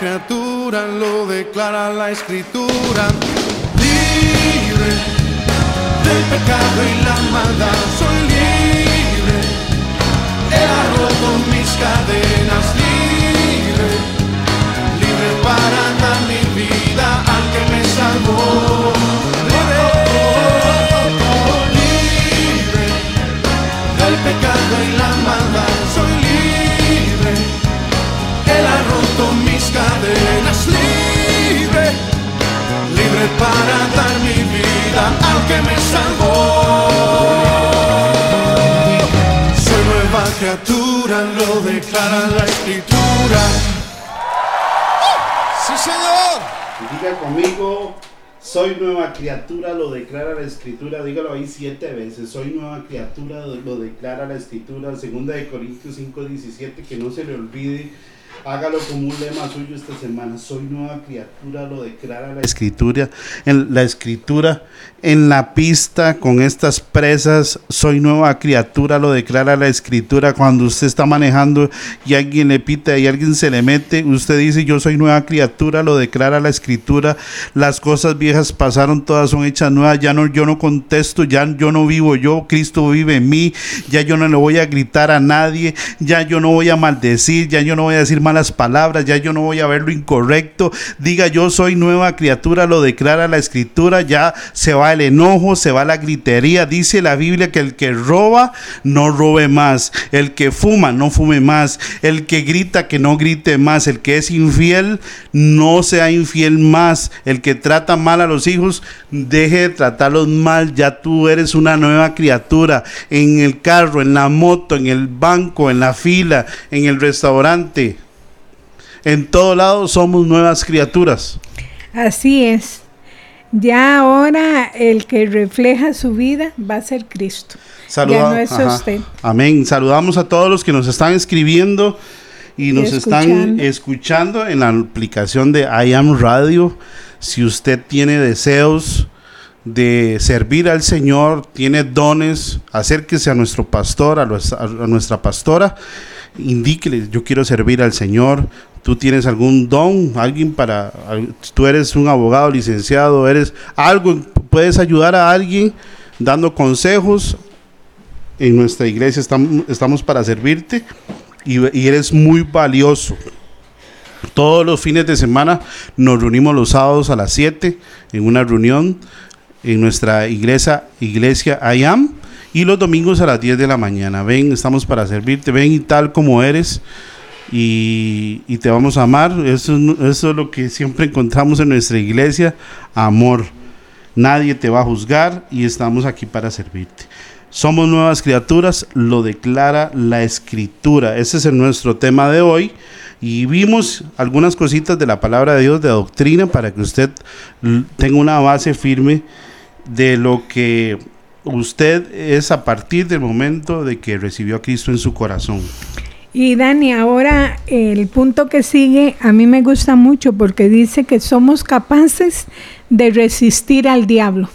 Criatura, lo declara la escritura. Libre del pecado y la maldad, soy libre. Ha roto mis cadenas, para dar mi vida al que me salvó. Libre del pecado y la maldad, soy libre. Él ha roto mis cadenas, libre. Libre para dar mi vida al que me salvó. criatura, lo declara la escritura. ¡Sí, Señor! Diga conmigo, soy nueva criatura, lo declara la escritura. Dígalo ahí siete veces. Soy nueva criatura, lo declara la escritura. Segunda de Corintios 5, 17, que no se le olvide Hágalo como un lema suyo esta semana. Soy nueva criatura, lo declara la escritura. En la escritura, en la pista con estas presas, soy nueva criatura, lo declara la escritura. Cuando usted está manejando y alguien le pita y alguien se le mete, usted dice, yo soy nueva criatura, lo declara la escritura. Las cosas viejas pasaron, todas son hechas nuevas. Ya no, yo no contesto, ya yo no vivo yo, Cristo vive en mí. Ya yo no le voy a gritar a nadie, ya yo no voy a maldecir, ya yo no voy a decir malas palabras, ya yo no voy a ver lo incorrecto. Diga yo soy nueva criatura, lo declara la escritura, ya se va el enojo, se va la gritería. Dice la Biblia que el que roba, no robe más. El que fuma, no fume más. El que grita, que no grite más. El que es infiel, no sea infiel más. El que trata mal a los hijos, deje de tratarlos mal. Ya tú eres una nueva criatura. En el carro, en la moto, en el banco, en la fila, en el restaurante. En todo lado somos nuevas criaturas. Así es. Ya ahora el que refleja su vida va a ser Cristo. ya no es usted. Amén. Saludamos a todos los que nos están escribiendo y nos están escuchando en la aplicación de I Am Radio. Si usted tiene deseos de servir al Señor, tiene dones, acérquese a nuestro pastor, a, a nuestra pastora indíquele, yo quiero servir al Señor, tú tienes algún don, alguien para, tú eres un abogado licenciado, eres algo, puedes ayudar a alguien dando consejos. En nuestra iglesia estamos, para servirte y, eres muy valioso. Todos los fines de semana nos reunimos los sábados a las 7 en una reunión en nuestra iglesia, iglesia IAM, y los domingos a las 10 de la mañana. Ven, estamos para servirte, ven y tal como eres y, te vamos a amar. Eso, es lo que siempre encontramos en nuestra iglesia, amor. Nadie te va a juzgar y estamos aquí para servirte. Somos nuevas criaturas, lo declara la escritura. Ese es nuestro tema de hoy. Y vimos algunas cositas de la palabra de Dios, de doctrina, para que usted tenga una base firme de lo que usted es a partir del momento de que recibió a Cristo en su corazón. Y Dani, ahora el punto que sigue a mí me gusta mucho porque dice que somos capaces de resistir al diablo.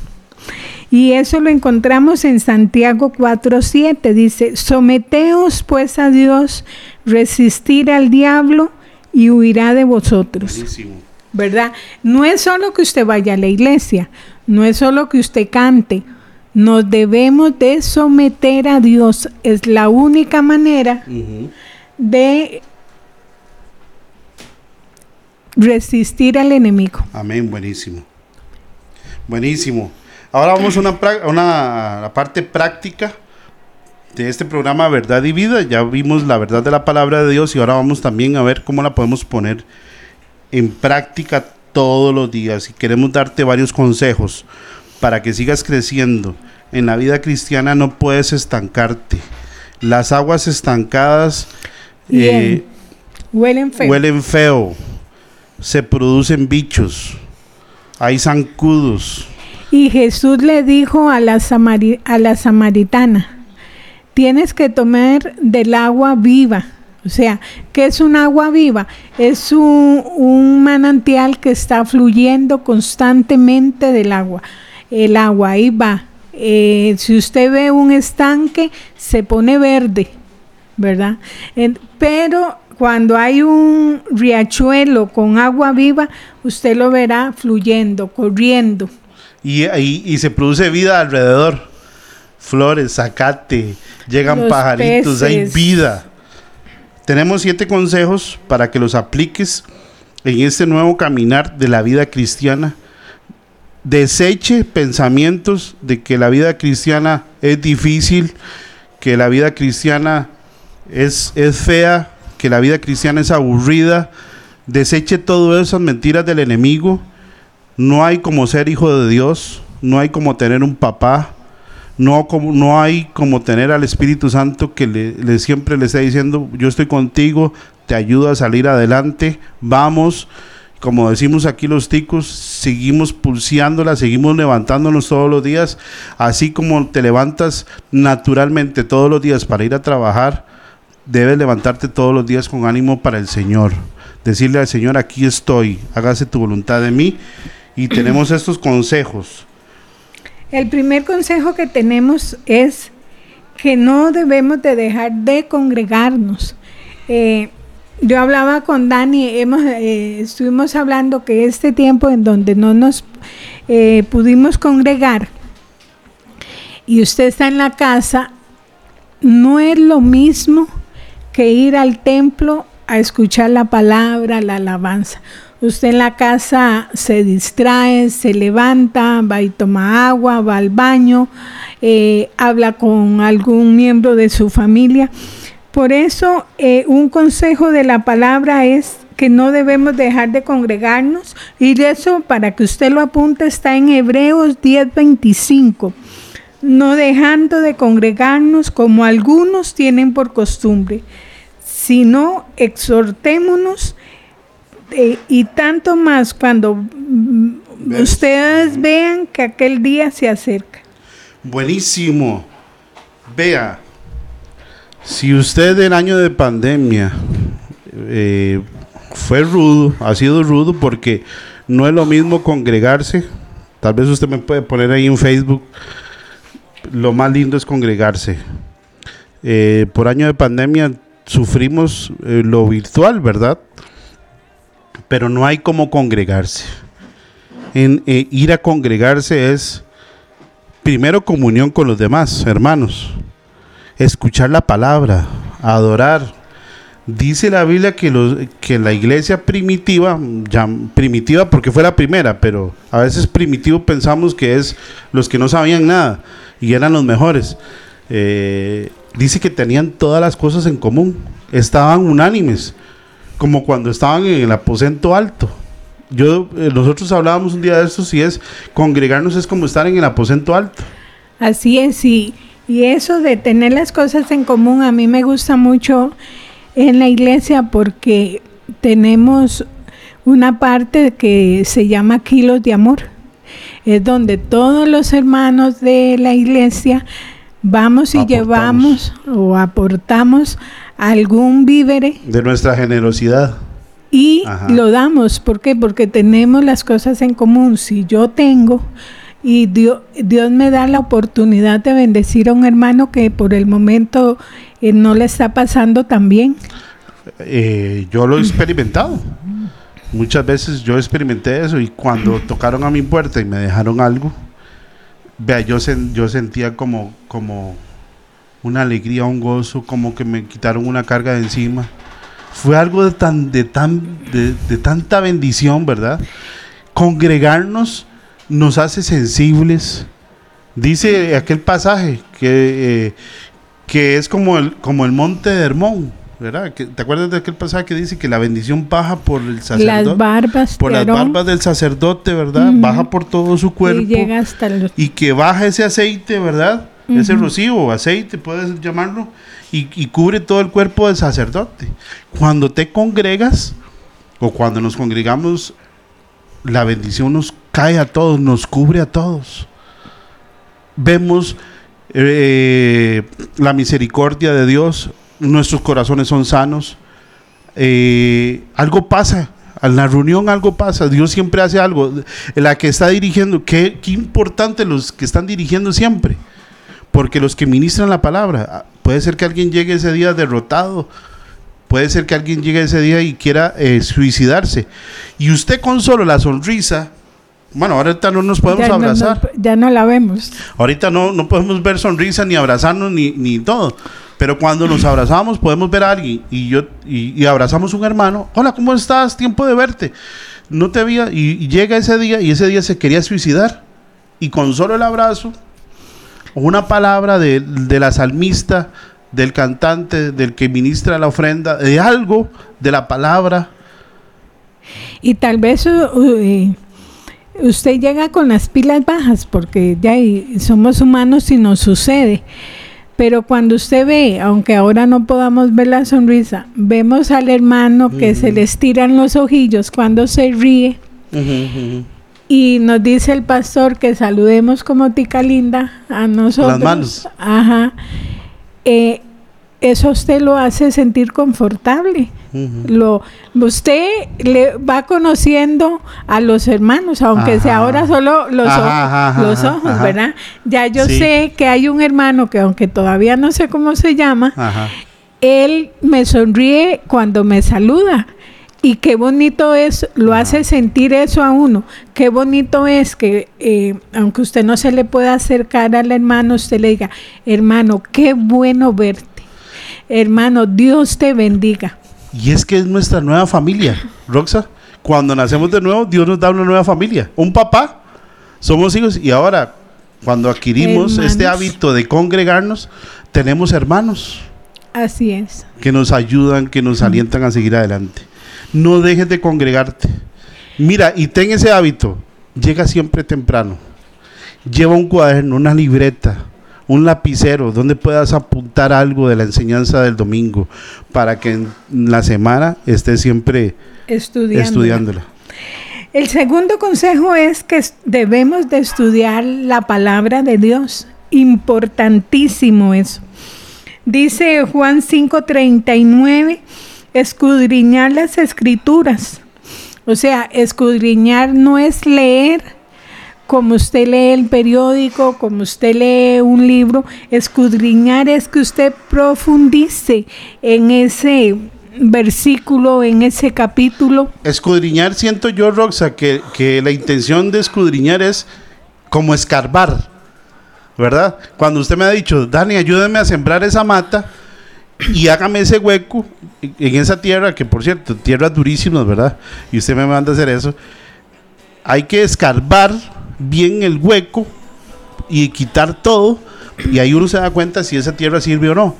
Y eso lo encontramos en Santiago 4:7. Dice, someteos pues a Dios, resistir al diablo y huirá de vosotros. ¿Verdad? No es solo que usted vaya a la iglesia, no es solo que usted cante, nos debemos de someter a Dios. Es la única manera de resistir al enemigo. Amén, buenísimo. Buenísimo. Ahora vamos a una, una parte práctica de este programa Verdad y Vida. Ya vimos la verdad de la palabra de Dios y ahora vamos también a ver cómo la podemos poner en práctica todos los días. Y queremos darte varios consejos para que sigas creciendo. En la vida cristiana no puedes estancarte. Las aguas estancadas eh, huelen feo. Huelen feo. Se producen bichos. Hay zancudos. Y Jesús le dijo a la, a la samaritana, tienes que tomar del agua viva. O sea, ¿qué es un agua viva? Es un, un manantial que está fluyendo constantemente del agua el agua ahí va. Eh, si usted ve un estanque, se pone verde, ¿verdad? pero cuando hay un riachuelo con agua viva, usted lo verá fluyendo, corriendo. Y, y, se produce vida alrededor. Flores, zacate, llegan pajaritos, hay vida. Tenemos siete consejos para que los apliques en este nuevo caminar de la vida cristiana deseche pensamientos de que la vida cristiana es difícil, que la vida cristiana es, es fea, que la vida cristiana es aburrida. Deseche todas esas mentiras del enemigo. No hay como ser hijo de Dios, no hay como tener un papá, No, como, no hay como tener al Espíritu Santo que le, siempre le está diciendo, yo estoy contigo, te ayudo a salir adelante, vamos. Como decimos aquí los ticos, seguimos pulseándola, seguimos levantándonos todos los días, así como te levantas naturalmente todos los días para ir a trabajar, debes levantarte todos los días con ánimo para el Señor. Decirle al Señor, aquí estoy, hágase tu voluntad de mí. Y tenemos estos consejos el primer consejo que tenemos es que no debemos de dejar de congregarnos. Eh, yo hablaba con Dani, hemos, eh, estuvimos hablando que este tiempo en donde no nos eh, pudimos congregar y usted está en la casa, no es lo mismo que ir al templo a escuchar la palabra, la alabanza. Usted en la casa se distrae, se levanta, va y toma agua, va al baño, eh, habla con algún miembro de su familia. Por eso eh, un consejo de la palabra es que no debemos dejar de congregarnos y eso para que usted lo apunte está en Hebreos 10:25 no dejando de congregarnos como algunos tienen por costumbre, sino exhortémonos eh, y tanto más cuando ustedes vean que aquel día se acerca. Buenísimo. Vea, si usted el año de pandemia eh, fue rudo, ha sido rudo porque no es lo mismo congregarse. Tal vez usted me puede poner ahí en Facebook. Lo más lindo es congregarse. Eh, por año de pandemia sufrimos lo virtual, ¿verdad? pero no hay como congregarse. En, eh, ir a congregarse es primero comunión con los demás, hermanos, escuchar la palabra, adorar. Dice la Biblia que, los, la iglesia primitiva, ya, primitiva porque fue la primera, pero a veces primitivo pensamos que es los que no sabían nada y eran los mejores. Eh, dice que tenían todas las cosas en común, estaban unánimes como cuando estaban en el aposento alto. Yo, eh, nosotros hablábamos un día de esto, si es congregarnos es como estar en el aposento alto. Así es, y, y eso de tener las cosas en común a mí me gusta mucho en la iglesia porque tenemos una parte que se llama kilos de amor. Es donde todos los hermanos de la iglesia vamos y llevamos o aportamos algún vívere. De nuestra generosidad. Y lo damos. ¿Por qué? Porque tenemos las cosas en común. Si yo tengo y Dios, Dios me da la oportunidad de bendecir a un hermano que por el momento eh, no le está pasando tan bien. Eh, yo lo he experimentado. Muchas veces yo experimenté eso y cuando tocaron a mi puerta y me dejaron algo, vea, yo, yo sentía como, como una alegría, un gozo, como que me quitaron una carga de encima. Fue algo de, tan, de, tan, de, tanta bendición, ¿verdad? Congregarnos nos hace sensibles. Dice aquel pasaje que, eh, que es como el, como el monte de Hermón, ¿verdad? ¿Te acuerdas de aquel pasaje que dice que la bendición baja por el sacerdote? Las barbas. Por las barbas del sacerdote, ¿verdad? Baja por todo su cuerpo. Y llega hasta Y que baja ese aceite, ¿verdad? ese rocío aceite, puedes llamarlo, y, cubre todo el cuerpo del sacerdote. Cuando te congregas, o cuando nos congregamos, la bendición nos cae a todos, nos cubre a todos. Vemos eh, la misericordia de Dios, nuestros corazones son sanos. Eh, algo pasa, en la reunión algo pasa, Dios siempre hace algo. La que está dirigiendo, qué, qué importante los que están dirigiendo siempre porque los que ministran la palabra, ah, puede ser que alguien llegue ese día derrotado, puede ser que alguien llegue ese día y quiera eh, suicidarse. Y usted con solo la sonrisa, bueno, ahorita no nos podemos abrazar. ya no la vemos. Ahorita no, no podemos ver sonrisa, ni abrazarnos, ni, ni todo. Pero cuando nos abrazamos, podemos ver a alguien y, yo, y, abrazamos a un hermano. Hola, ¿cómo estás? Tiempo de verte. No te había. y llega ese día y ese día se quería suicidar. Y con solo el abrazo, una palabra de, la salmista, del cantante, del que ministra la ofrenda, de algo de la palabra. Y tal vez uh, usted llega con las pilas bajas porque ya somos humanos y nos sucede. Pero cuando usted ve, aunque ahora no podamos ver la sonrisa, vemos al hermano que se le estiran los ojillos cuando se ríe. Y nos dice el pastor que saludemos como tica linda a nosotros. Las manos. Ajá. Eh, eso usted lo hace sentir confortable. Lo, usted le va conociendo a los hermanos, aunque sea ahora solo los, ojos, los ojos ¿verdad? Ya yo sé que hay un hermano que aunque todavía no sé cómo se llama, él me sonríe cuando me saluda. Y qué bonito es, lo hace sentir eso a uno. Qué bonito es que, eh, aunque usted no se le pueda acercar al hermano, usted le diga, hermano, qué bueno verte Hermano, Dios te bendiga. Y es que es nuestra nueva familia, Roxa. Cuando nacemos de nuevo, Dios nos da una nueva familia. Un papá, somos hijos y ahora, cuando adquirimos este hábito de congregarnos, tenemos hermanos. Así es. Que nos ayudan, que nos alientan a seguir adelante. No dejes de congregarte. Mira, y ten ese hábito. Llega siempre temprano. Lleva un cuaderno, una libreta un lapicero donde puedas apuntar algo de la enseñanza del domingo para que en la semana estés siempre estudiándola. El segundo consejo es que debemos de estudiar la palabra de Dios. Importantísimo eso. Dice Juan 5:39, escudriñar las escrituras. O sea, escudriñar no es leer como usted lee el periódico, como usted lee un libro, escudriñar es que usted profundice en ese versículo, en ese capítulo. Escudriñar, siento yo, Roxa, que, que la intención de escudriñar es como escarbar, ¿verdad? Cuando usted me ha dicho, Dani, ayúdeme a sembrar esa mata y hágame ese hueco en esa tierra, que por cierto, tierras durísimas, ¿verdad? Y usted me manda a hacer eso. Hay que escarbar bien el hueco y quitar todo, y ahí uno se da cuenta si esa tierra sirve o no.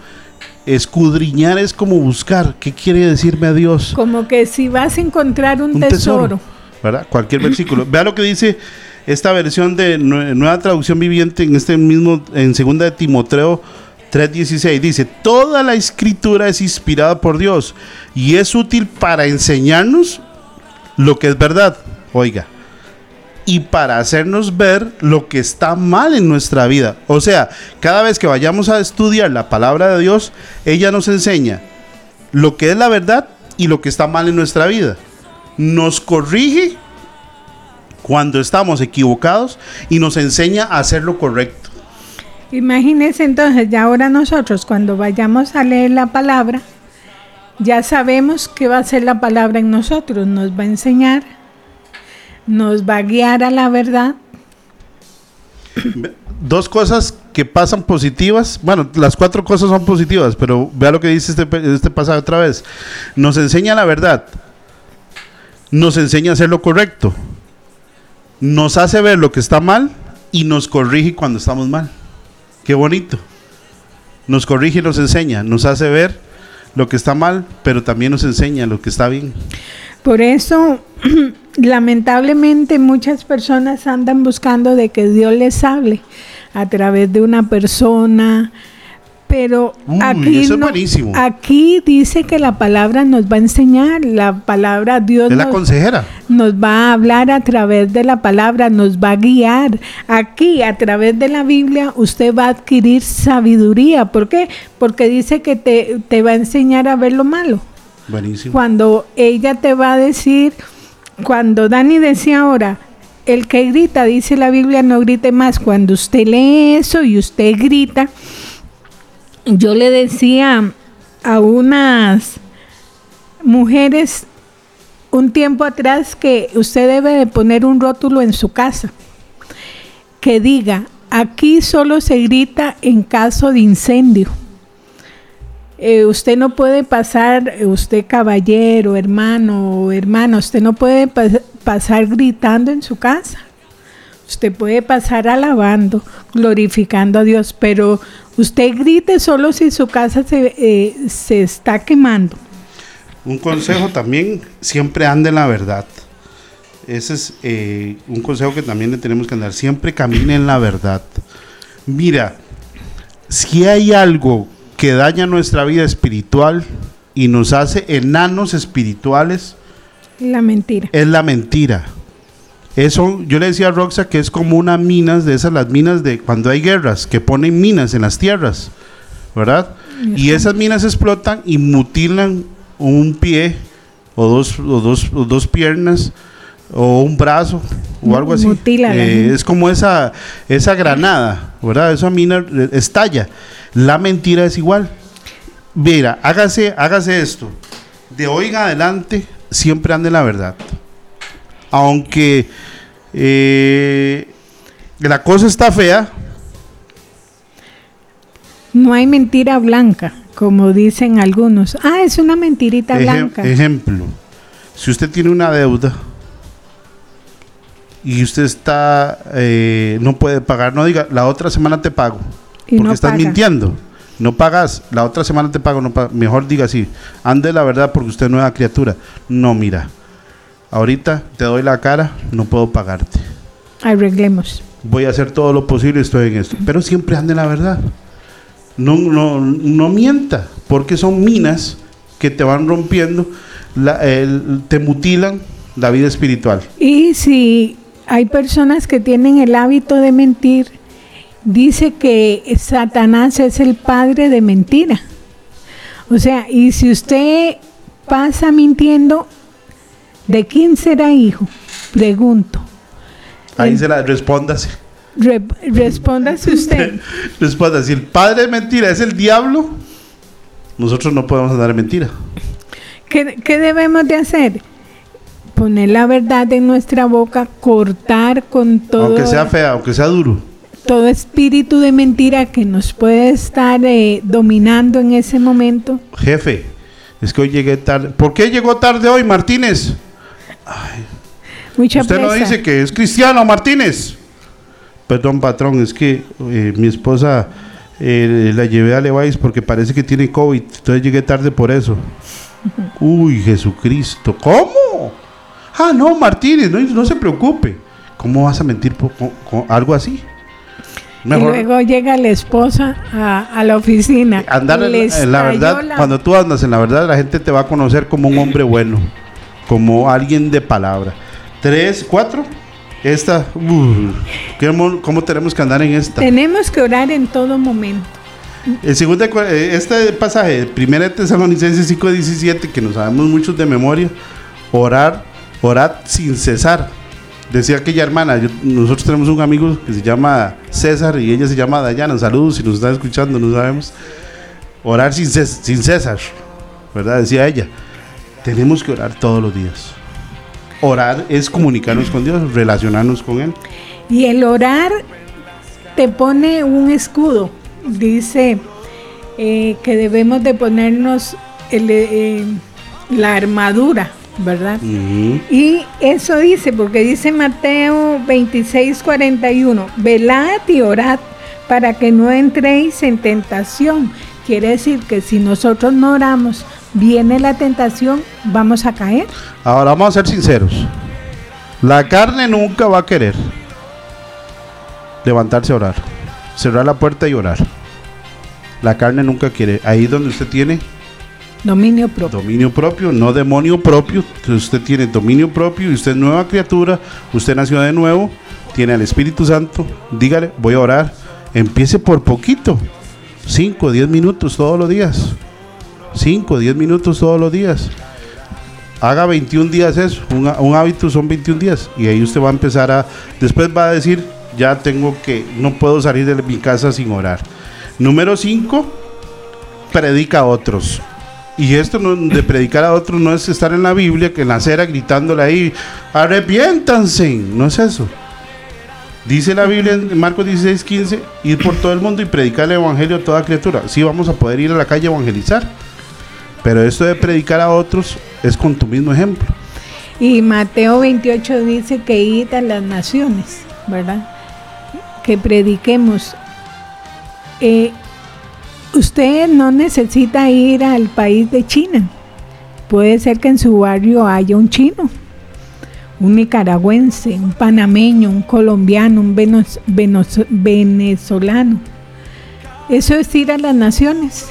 Escudriñar es como buscar. ¿Qué quiere decirme a Dios? Como que si vas a encontrar un, tesoro. ¿Verdad? Cualquier versículo. Vea lo que dice esta versión de Nueva Traducción Viviente en este mismo, en segunda de Timoteo 3:16. Dice, toda la escritura es inspirada por Dios y es útil para enseñarnos lo que es verdad. Oiga, y para hacernos ver lo que está mal en nuestra vida. O sea, cada vez que vayamos a estudiar la palabra de Dios, ella nos enseña lo que es la verdad y lo que está mal en nuestra vida. Nos corrige cuando estamos equivocados y nos enseña a hacer lo correcto. Imagínense entonces, ya ahora nosotros cuando vayamos a leer la palabra, ya sabemos qué va a ser la palabra en nosotros, nos va a enseñar nos va a guiar a la verdad. Dos cosas que pasan positivas, bueno, las cuatro cosas son positivas, pero vea lo que dice este, este pasaje otra vez. Nos enseña la verdad, nos enseña a hacer lo correcto, nos hace ver lo que está mal y nos corrige cuando estamos mal. Qué bonito. Nos corrige y nos enseña, nos hace ver lo que está mal, pero también nos enseña lo que está bien. Por eso lamentablemente muchas personas andan buscando de que Dios les hable a través de una persona, pero aquí, aquí dice que la palabra nos va a enseñar, la palabra Dios la consejera. nos va a hablar a través de la palabra, nos va a guiar. Aquí, a través de la Biblia, usted va a adquirir sabiduría. ¿Por qué? Porque dice que te, te va a enseñar a ver lo malo. Buenísimo. Cuando ella te va a decir cuando Dani decía ahora, el que grita, dice la Biblia, no grite más. Cuando usted lee eso y usted grita, yo le decía a unas mujeres un tiempo atrás que usted debe de poner un rótulo en su casa que diga, aquí solo se grita en caso de incendio. Eh, usted no puede pasar, eh, usted caballero, hermano hermana, usted no puede pasar gritando en su casa. Usted puede pasar alabando, glorificando a Dios, pero usted grite solo si su casa se, eh, se está quemando. Un consejo también, siempre ande en la verdad. ese es un consejo que también le tenemos que dar. Siempre camine en la verdad. Mira, si hay algo que daña nuestra vida espiritual y nos hace enanos espirituales, La mentira. es la mentira. Eso, yo le decía a Roxa que es como una minas de esas, las minas de cuando hay guerras, que ponen minas en las tierras, ¿verdad? Y esas minas explotan y mutilan un pie o dos, o dos, o dos piernas o un brazo o algo así. Eh, es como esa, esa granada, ¿verdad? Esa mina eh, estalla. La mentira es igual. Mira, hágase, hágase esto. De hoy en adelante, siempre ande la verdad. Aunque eh, la cosa está fea, No hay mentira blanca, como dicen algunos. Ah, es una mentirita ejem- blanca. ejemplo, si usted tiene una deuda y usted está, eh, no puede pagar, no diga, la otra semana te pago, Y porque no estás paga. mintiendo. No pagas, la otra semana te pago, no pa- mejor diga así, ande la verdad porque usted es nueva criatura. No, mira, ahorita te doy la cara, no puedo pagarte. Arreglemos. voy a hacer todo lo posible, estoy en esto. Pero siempre ande la verdad. No, no, no mienta, porque son minas que te van rompiendo, la- el- te mutilan la vida espiritual. Y si hay personas que tienen el hábito de mentir, dice que Satanás es el padre de mentira. O sea, y si usted pasa mintiendo, ¿de quién será hijo? Pregunto. Ahí El- se la respóndase. Re- respóndase usted. Responda, si el padre de mentira es el diablo, nosotros no podemos andar en mentira. ¿Qué, qué debemos de hacer? Poner la verdad en nuestra boca, cortar con todo, Aunque sea fea, aunque sea duro. todo espíritu de mentira que nos puede estar eh, dominando en ese momento. Jefe, es que hoy llegué tarde. ¿Por qué llegó tarde hoy, Martínez? Mucha Usted no presa. dice que es cristiano, Martínez. Perdón, patrón, es que eh, mi esposa eh, la llevé a Levi's porque parece que tiene COVID. Entonces llegué tarde por eso. Uy, Jesucristo. ¿Cómo? Ah, no, Martínez, no, no se preocupe. ¿Cómo vas a mentir por, con- con algo así? Y luego llega la esposa a, a la oficina. andar en, la verdad, la- cuando tú andas en la verdad, la gente te va a conocer como un hombre bueno, como alguien de palabra. Tres, cuatro. Esta, uh, ¿cómo, tenemos que andar en esta? Tenemos que orar en todo momento. El segundo, eh, este pasaje, primera de Tesalonicenses 5:17, que nos sabemos muchos de memoria, orar, orad sin cesar. Decía aquella hermana, nosotros tenemos un amigo que se llama César y ella se llama Dayana. Saludos si nos está escuchando, no sabemos. Orar sin, ces- sin cesar, ¿verdad? Decía ella. Tenemos que orar todos los días. Orar es comunicarnos con Dios, relacionarnos con Él. Y el orar te pone un escudo. Dice eh, que debemos de ponernos eh, la armadura, ¿verdad? Y eso dice, porque dice Mateo 26, 41, velad y orad para que no entréis en tentación. Quiere decir que si nosotros no oramos, viene la tentación, vamos a caer. Ahora vamos a ser sinceros. La carne nunca va a querer levantarse a orar, cerrar la puerta y orar. La carne nunca quiere. Ahí donde usted tiene Dominio propio. dominio propio, no demonio propio. Usted tiene dominio propio y usted es nueva criatura. Usted nació de nuevo, tiene al Espíritu Santo. Dígale, voy a orar. Empiece por poquito. 5, 10 minutos todos los días. 5, 10 minutos todos los días. Haga 21 días eso. Un, un hábito son 21 días. Y ahí usted va a empezar a... Después va a decir, ya tengo que... No puedo salir de mi casa sin orar. Número 5, predica a otros. Y esto de predicar a otros no es estar en la Biblia, que en la acera gritándole ahí, arrepiéntanse. No es eso. Dice la Biblia en Marcos 16, 15, ir por todo el mundo y predicar el evangelio a toda criatura. Sí, vamos a poder ir a la calle a evangelizar. Pero esto de predicar a otros es con tu mismo ejemplo. Y Mateo 28 dice que id a las naciones, ¿verdad? Que prediquemos. Eh, usted no necesita ir al país de China. Puede ser que en su barrio haya un chino. un nicaragüense, un panameño, un colombiano, un venezolano. Eso es ir a las naciones.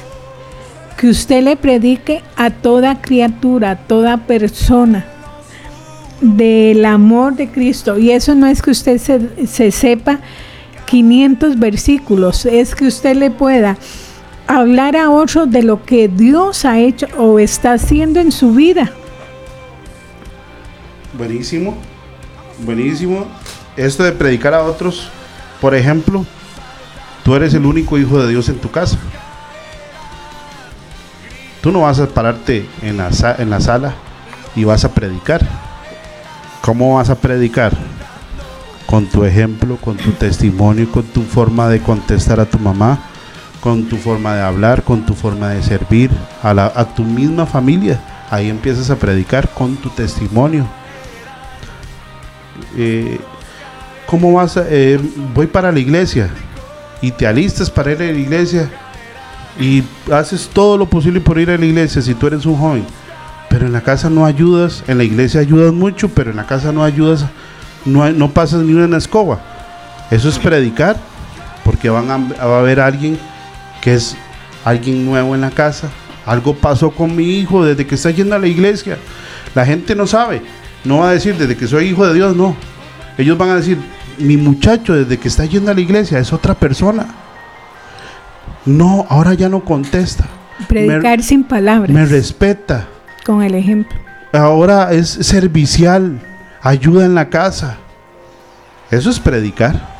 Que usted le predique a toda criatura, a toda persona del amor de Cristo. Y eso no es que usted se, se sepa 500 versículos, es que usted le pueda hablar a otros de lo que Dios ha hecho o está haciendo en su vida. Buenísimo, buenísimo. Esto de predicar a otros, por ejemplo, tú eres el único hijo de Dios en tu casa. Tú no vas a pararte en la, en la sala y vas a predicar. ¿Cómo vas a predicar? Con tu ejemplo, con tu testimonio, con tu forma de contestar a tu mamá, con tu forma de hablar, con tu forma de servir a, la, tu misma familia. Ahí empiezas a predicar con tu testimonio eh, ¿cómo vas a, eh, voy para la iglesia y te alistas para ir a la iglesia y haces todo lo posible por ir a la iglesia si tú eres un joven, pero en la casa no ayudas, en la iglesia ayudas mucho, pero en la casa no ayudas, no, pasas ni una escoba. Eso es predicar, porque van va a haber alguien que es alguien nuevo en la casa. Algo pasó con mi hijo desde que está yendo a la iglesia. La gente no sabe. No va a decir desde que soy hijo de Dios, no. Ellos van a decir, mi muchacho desde que está yendo a la iglesia es otra persona. No, ahora ya no contesta. Predicar sin palabras. Me respeta. Con el ejemplo. Ahora es servicial, ayuda en la casa. Eso es predicar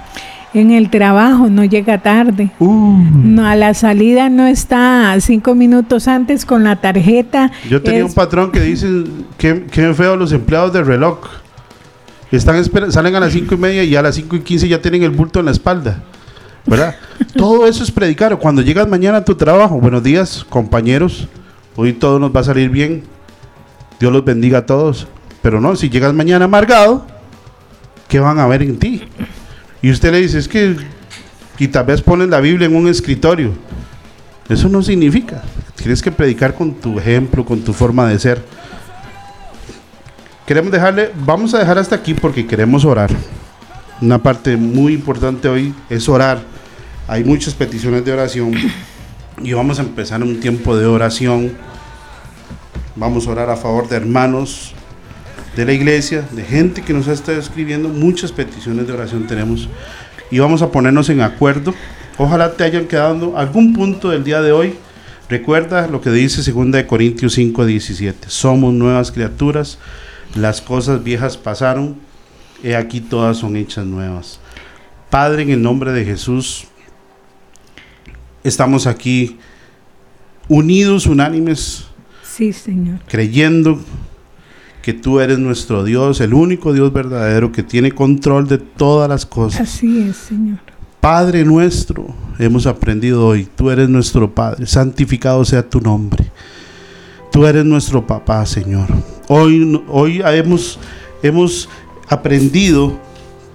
en el trabajo, no llega tarde. Uh. No, a la salida no está cinco minutos antes con la tarjeta. Yo tenía un patrón que dice que, que feo los empleados del reloj. Están salen a las cinco y media y a las cinco y quince ya tienen el bulto en la espalda. ¿Verdad? todo eso es predicar. Cuando llegas mañana a tu trabajo, buenos días, compañeros. Hoy todo nos va a salir bien. Dios los bendiga a todos. Pero no, si llegas mañana amargado, ¿qué van a ver en ti? Y usted le dice, es que, y tal vez ponen la Biblia en un escritorio. Eso no significa. Tienes que predicar con tu ejemplo, con tu forma de ser. Queremos dejarle, vamos a dejar hasta aquí porque queremos orar. Una parte muy importante hoy es orar. Hay muchas peticiones de oración y vamos a empezar un tiempo de oración. Vamos a orar a favor de hermanos, de la iglesia, de gente que nos ha estado escribiendo, muchas peticiones de oración tenemos y vamos a ponernos en acuerdo. Ojalá te hayan quedado algún punto del día de hoy. Recuerda lo que dice 2 Corintios 5, 17. Somos nuevas criaturas, las cosas viejas pasaron, he aquí todas son hechas nuevas. Padre, en el nombre de Jesús, estamos aquí unidos, unánimes. Sí, Señor. Creyendo que tú eres nuestro Dios, el único Dios verdadero que tiene control de todas las cosas. Así es, Señor. Padre nuestro, hemos aprendido hoy, tú eres nuestro Padre, santificado sea tu nombre. Tú eres nuestro papá, Señor. Hoy, hoy hemos, hemos aprendido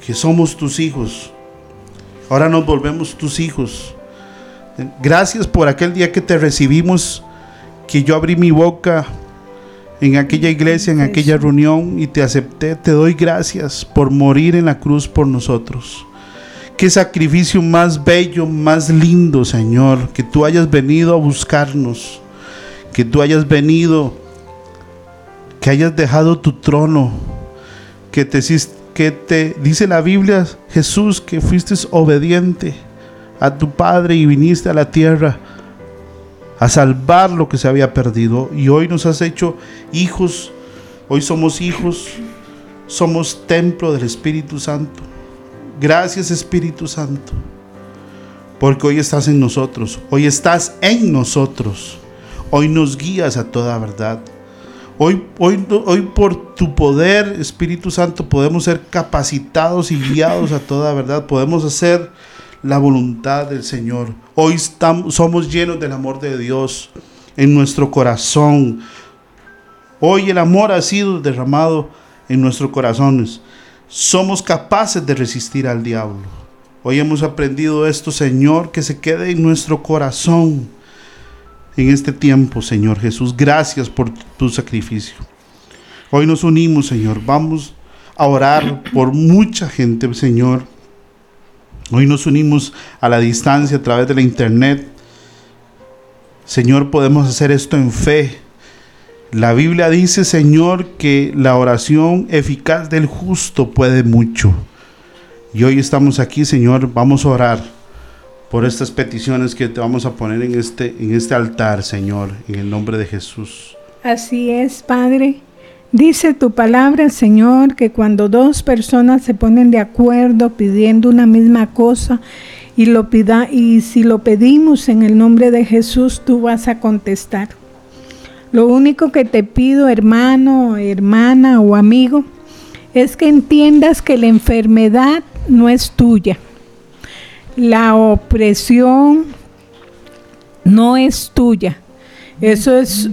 que somos tus hijos. Ahora nos volvemos tus hijos. Gracias por aquel día que te recibimos, que yo abrí mi boca en aquella iglesia, en aquella reunión y te acepté. Te doy gracias por morir en la cruz por nosotros. Qué sacrificio más bello, más lindo, Señor, que tú hayas venido a buscarnos, que tú hayas venido, que hayas dejado tu trono, que te, que te dice la Biblia, Jesús, que fuiste obediente a tu Padre y viniste a la tierra a salvar lo que se había perdido. Y hoy nos has hecho hijos, hoy somos hijos, somos templo del Espíritu Santo. Gracias Espíritu Santo, porque hoy estás en nosotros, hoy estás en nosotros, hoy nos guías a toda verdad. Hoy, hoy, hoy por tu poder, Espíritu Santo, podemos ser capacitados y guiados a toda verdad. Podemos hacer la voluntad del Señor. Hoy estamos, somos llenos del amor de Dios en nuestro corazón. Hoy el amor ha sido derramado en nuestros corazones. Somos capaces de resistir al diablo. Hoy hemos aprendido esto, Señor, que se quede en nuestro corazón en este tiempo, Señor Jesús. Gracias por tu sacrificio. Hoy nos unimos, Señor. Vamos a orar por mucha gente, Señor. Hoy nos unimos a la distancia a través de la internet. Señor, podemos hacer esto en fe. La Biblia dice, Señor, que la oración eficaz del justo puede mucho. Y hoy estamos aquí, Señor, vamos a orar por estas peticiones que te vamos a poner en este, en este altar, Señor, en el nombre de Jesús. Así es, Padre. Dice tu palabra, Señor, que cuando dos personas se ponen de acuerdo pidiendo una misma cosa y lo pida y si lo pedimos en el nombre de Jesús, tú vas a contestar. Lo único que te pido, hermano, hermana o amigo, es que entiendas que la enfermedad no es tuya. La opresión no es tuya. Eso es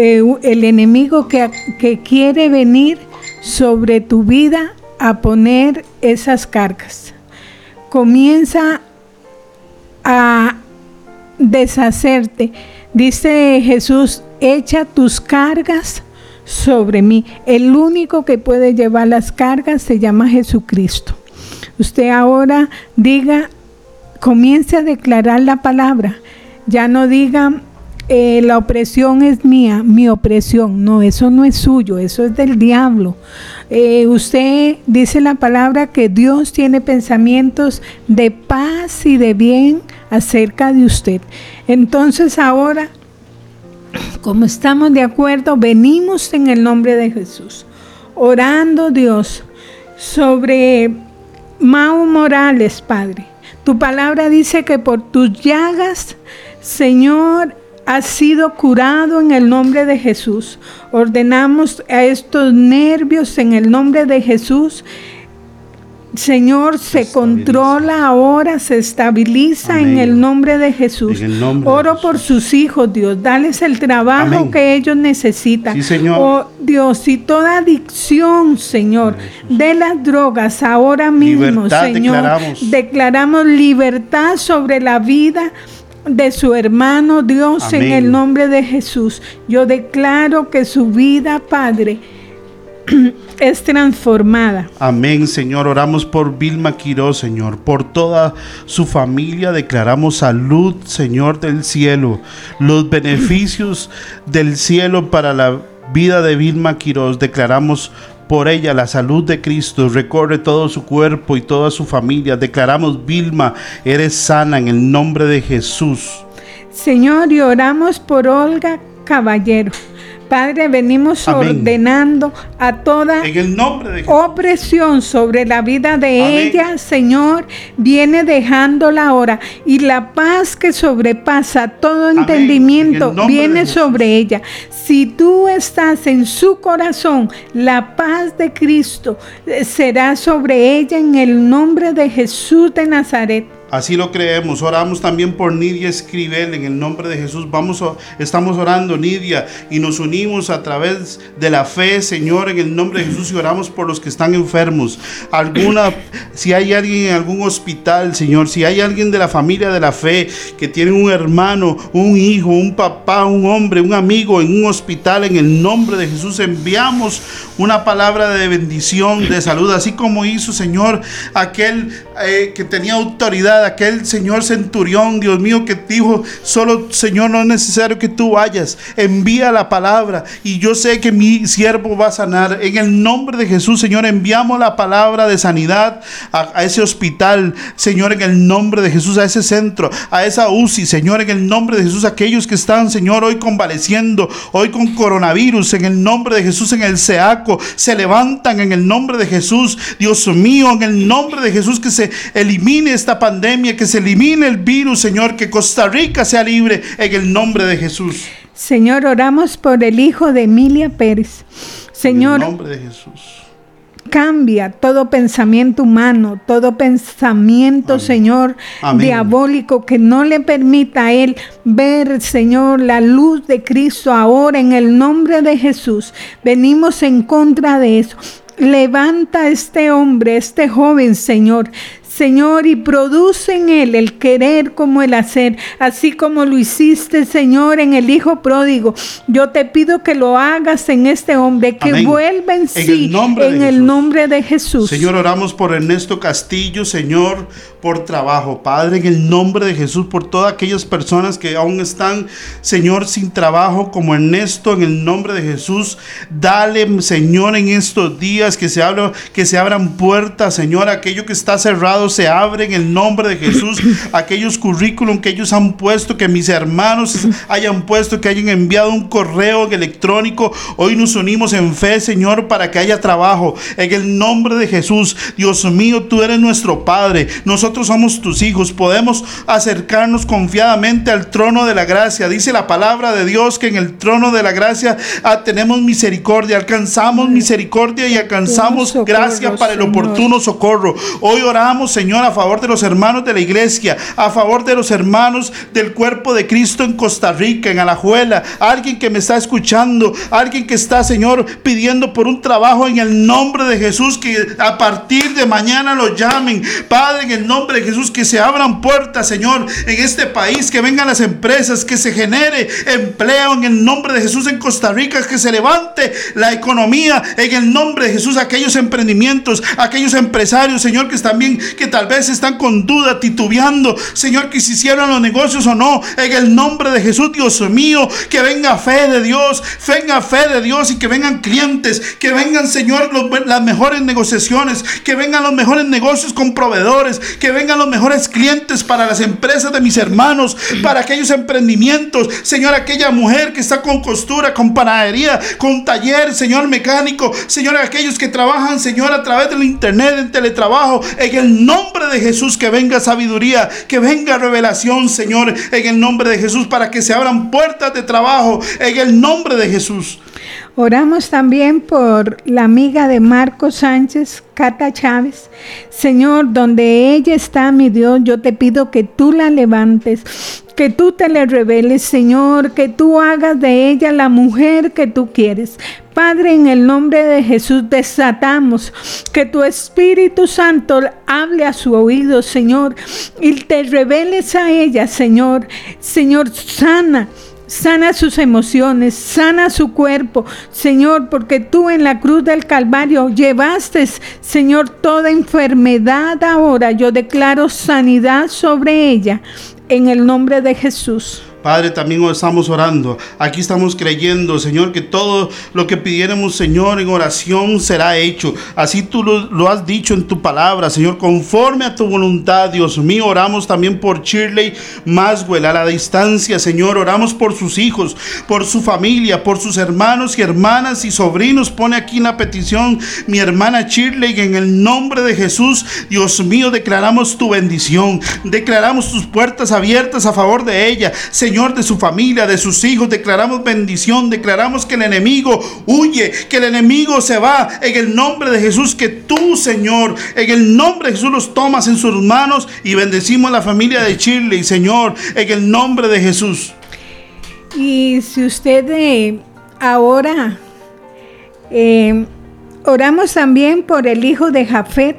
eh, el enemigo que, que quiere venir sobre tu vida a poner esas cargas. Comienza a deshacerte. Dice Jesús, echa tus cargas sobre mí. El único que puede llevar las cargas se llama Jesucristo. Usted ahora diga, comience a declarar la palabra. Ya no diga, eh, la opresión es mía, mi opresión. No, eso no es suyo, eso es del diablo. Eh, usted dice la palabra que Dios tiene pensamientos de paz y de bien acerca de usted. Entonces ahora, como estamos de acuerdo, venimos en el nombre de Jesús, orando Dios sobre Mau Morales, Padre. Tu palabra dice que por tus llagas, Señor, ha sido curado en el nombre de Jesús. Ordenamos a estos nervios en el nombre de Jesús. Señor, se, controla ahora, se estabiliza en el nombre de Jesús. Oro por sus hijos, Dios. Dales el trabajo que ellos necesitan. Sí, Señor. Oh, Dios, y toda adicción, Señor, de las drogas ahora mismo, Señor. Declaramos. declaramos libertad sobre la vida de su hermano Dios en el nombre de Jesús. Yo declaro que su vida, Padre, es transformada. Amén, Señor. Oramos por Vilma Quiroz, Señor. Por toda su familia declaramos salud, Señor del cielo. Los beneficios del cielo para la vida de Vilma Quiroz. Declaramos por ella la salud de Cristo recorre todo su cuerpo y toda su familia. Declaramos, Vilma, eres sana en el nombre de Jesús. Señor, y oramos por Olga Caballero. Padre, venimos ordenando a toda opresión sobre la vida de ella, Señor, viene dejándola ahora. Y la paz que sobrepasa todo entendimiento viene sobre ella. Si tú estás en su corazón, la paz de Cristo eh, será sobre ella en el nombre de Jesús de Nazaret. Así lo creemos. Oramos también por Nidia Escribel en el nombre de Jesús. Vamos, estamos orando, Nidia, y nos unimos a través de la fe, Señor, en el nombre de Jesús y oramos por los que están enfermos. Alguna, si hay alguien en algún hospital, Señor, si hay alguien de la familia de la fe que tiene un hermano, un hijo, un papá, un hombre, un amigo en un hospital, en el nombre de Jesús enviamos una palabra de bendición, de salud, así como hizo, Señor, aquel eh, que tenía autoridad aquel Señor centurión, Dios mío, que dijo, solo Señor, no es necesario que tú vayas, envía la palabra y yo sé que mi siervo va a sanar. En el nombre de Jesús, Señor, enviamos la palabra de sanidad a, ese hospital, Señor, en el nombre de Jesús, a ese centro, a esa UCI, Señor, en el nombre de Jesús, aquellos que están, Señor, hoy convaleciendo, hoy con coronavirus, en el nombre de Jesús, en el SEACO, se levantan en el nombre de Jesús, Dios mío, en el nombre de Jesús, que se elimine esta pandemia que se elimine el virus, Señor, que Costa Rica sea libre en el nombre de Jesús. Señor, oramos por el hijo de Emilia Pérez. Señor, en el nombre de Jesús. Cambia todo pensamiento humano, todo pensamiento, Señor, diabólico, que no le permita a Él ver, Señor, la luz de Cristo ahora en el nombre de Jesús. Venimos en contra de eso. Levanta a este hombre, este joven, Señor Señor, y produce en él el querer como el hacer, así como lo hiciste, Señor, en el Hijo pródigo. Yo te pido que lo hagas en este hombre, que vuelva en sí, en el nombre de Jesús. Señor, oramos por Ernesto Castillo, Señor, por trabajo. Padre, en el nombre de Jesús, por todas aquellas personas que aún están, Señor, sin trabajo, como Ernesto, en el nombre de Jesús, dale, Señor, en estos días que se, abra, que se abran puertas, Señor, aquello que está cerrado se abre en el nombre de Jesús, aquellos currículum que ellos han puesto, que mis hermanos hayan puesto, que hayan enviado un correo electrónico, hoy nos unimos en fe, Señor, para que haya trabajo, en el nombre de Jesús, Dios mío, tú eres nuestro Padre, nosotros nosotros somos tus hijos, podemos acercarnos confiadamente al trono de la gracia. Dice la palabra de Dios que en el trono de la gracia ah, tenemos misericordia, alcanzamos misericordia y alcanzamos gracia para el oportuno socorro. Hoy oramos, Señor, a favor de los hermanos de la iglesia, a favor de los hermanos del cuerpo de Cristo en Costa Rica, en Alajuela, alguien que me está escuchando, alguien que está, Señor, pidiendo por un trabajo en el nombre de Jesús, que a partir de mañana lo llamen. Padre, en el nombre nombre de Jesús, que se abran puertas, Señor, en este país, que vengan las empresas, que se genere empleo en el nombre de Jesús en Costa Rica, que se levante la economía en el nombre de Jesús, aquellos emprendimientos, aquellos empresarios, Señor, que también, que tal vez están con duda, titubeando, Señor, que si hicieron los negocios o no, en el nombre de Jesús, Dios mío, que venga fe de Dios, venga fe de Dios y que vengan clientes, que vengan, Señor, las mejores negociaciones, que vengan los mejores negocios con proveedores, que que vengan los mejores clientes para las empresas de mis hermanos, para aquellos emprendimientos. Señor, aquella mujer que está con costura, con panadería, con taller, Señor mecánico. Señor, aquellos que trabajan, Señor, a través del internet, en teletrabajo. En el nombre de Jesús, que venga sabiduría, que venga revelación, Señor, en el nombre de Jesús, para que se abran puertas de trabajo. En el nombre de Jesús. Oramos también por la amiga de Marco Sánchez, Cata Chávez. Señor, donde ella está, mi Dios, yo te pido que tú la levantes, que tú te le reveles, Señor, que tú hagas de ella la mujer que tú quieres. Padre, en el nombre de Jesús desatamos que tu Espíritu Santo hable a su oído, Señor, y te reveles a ella, Señor. Señor, sana Sana sus emociones, sana su cuerpo, Señor, porque tú en la cruz del Calvario llevaste, Señor, toda enfermedad ahora. Yo declaro sanidad sobre ella en el nombre de Jesús. Padre, también estamos orando. Aquí estamos creyendo, Señor, que todo lo que pidiéramos, Señor, en oración será hecho. Así tú lo, has dicho en tu palabra, Señor, conforme a tu voluntad, Dios mío. Oramos también por Shirley Maswell a la distancia, Señor. Oramos por sus hijos, por su familia, por sus hermanos y hermanas y sobrinos. Pone aquí la petición mi hermana Shirley en el nombre de Jesús. Dios mío, declaramos tu bendición. Declaramos tus puertas abiertas a favor de ella. Señor, de su familia, de sus hijos. Declaramos bendición, declaramos que el enemigo huye, que el enemigo se va en el nombre de Jesús, que tú, Señor, en el nombre de Jesús los tomas en sus manos y bendecimos a la familia de Chile, y Señor, en el nombre de Jesús. Y si usted eh, ahora eh, oramos también por el hijo de Jafet,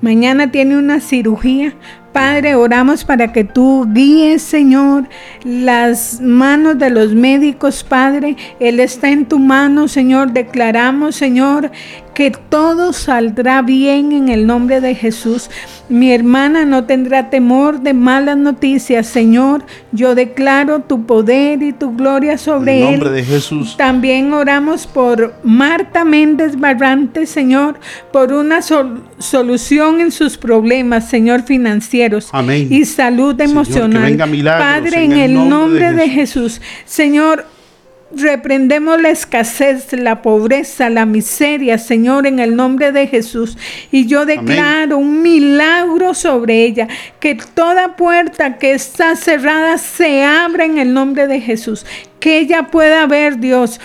mañana tiene una cirugía Padre, oramos para que tú guíes, Señor, las manos de los médicos, Padre. Él está en tu mano, Señor. Declaramos, Señor, que todo saldrá bien en el nombre de Jesús. Mi hermana no tendrá temor de malas noticias, Señor. Yo declaro tu poder y tu gloria sobre él. En nombre de Jesús. También oramos por Marta Méndez Barrante, Señor, por una solución en sus problemas, Señor, financieros. Amén. Y salud emocional. Padre, en, el nombre, de Jesús. Señor, Reprendemos la escasez, la pobreza, la miseria, Señor, en el nombre de Jesús. Y yo declaro un milagro sobre ella, que toda puerta que está cerrada se abra en el nombre de Jesús, que ella pueda ver, Dios,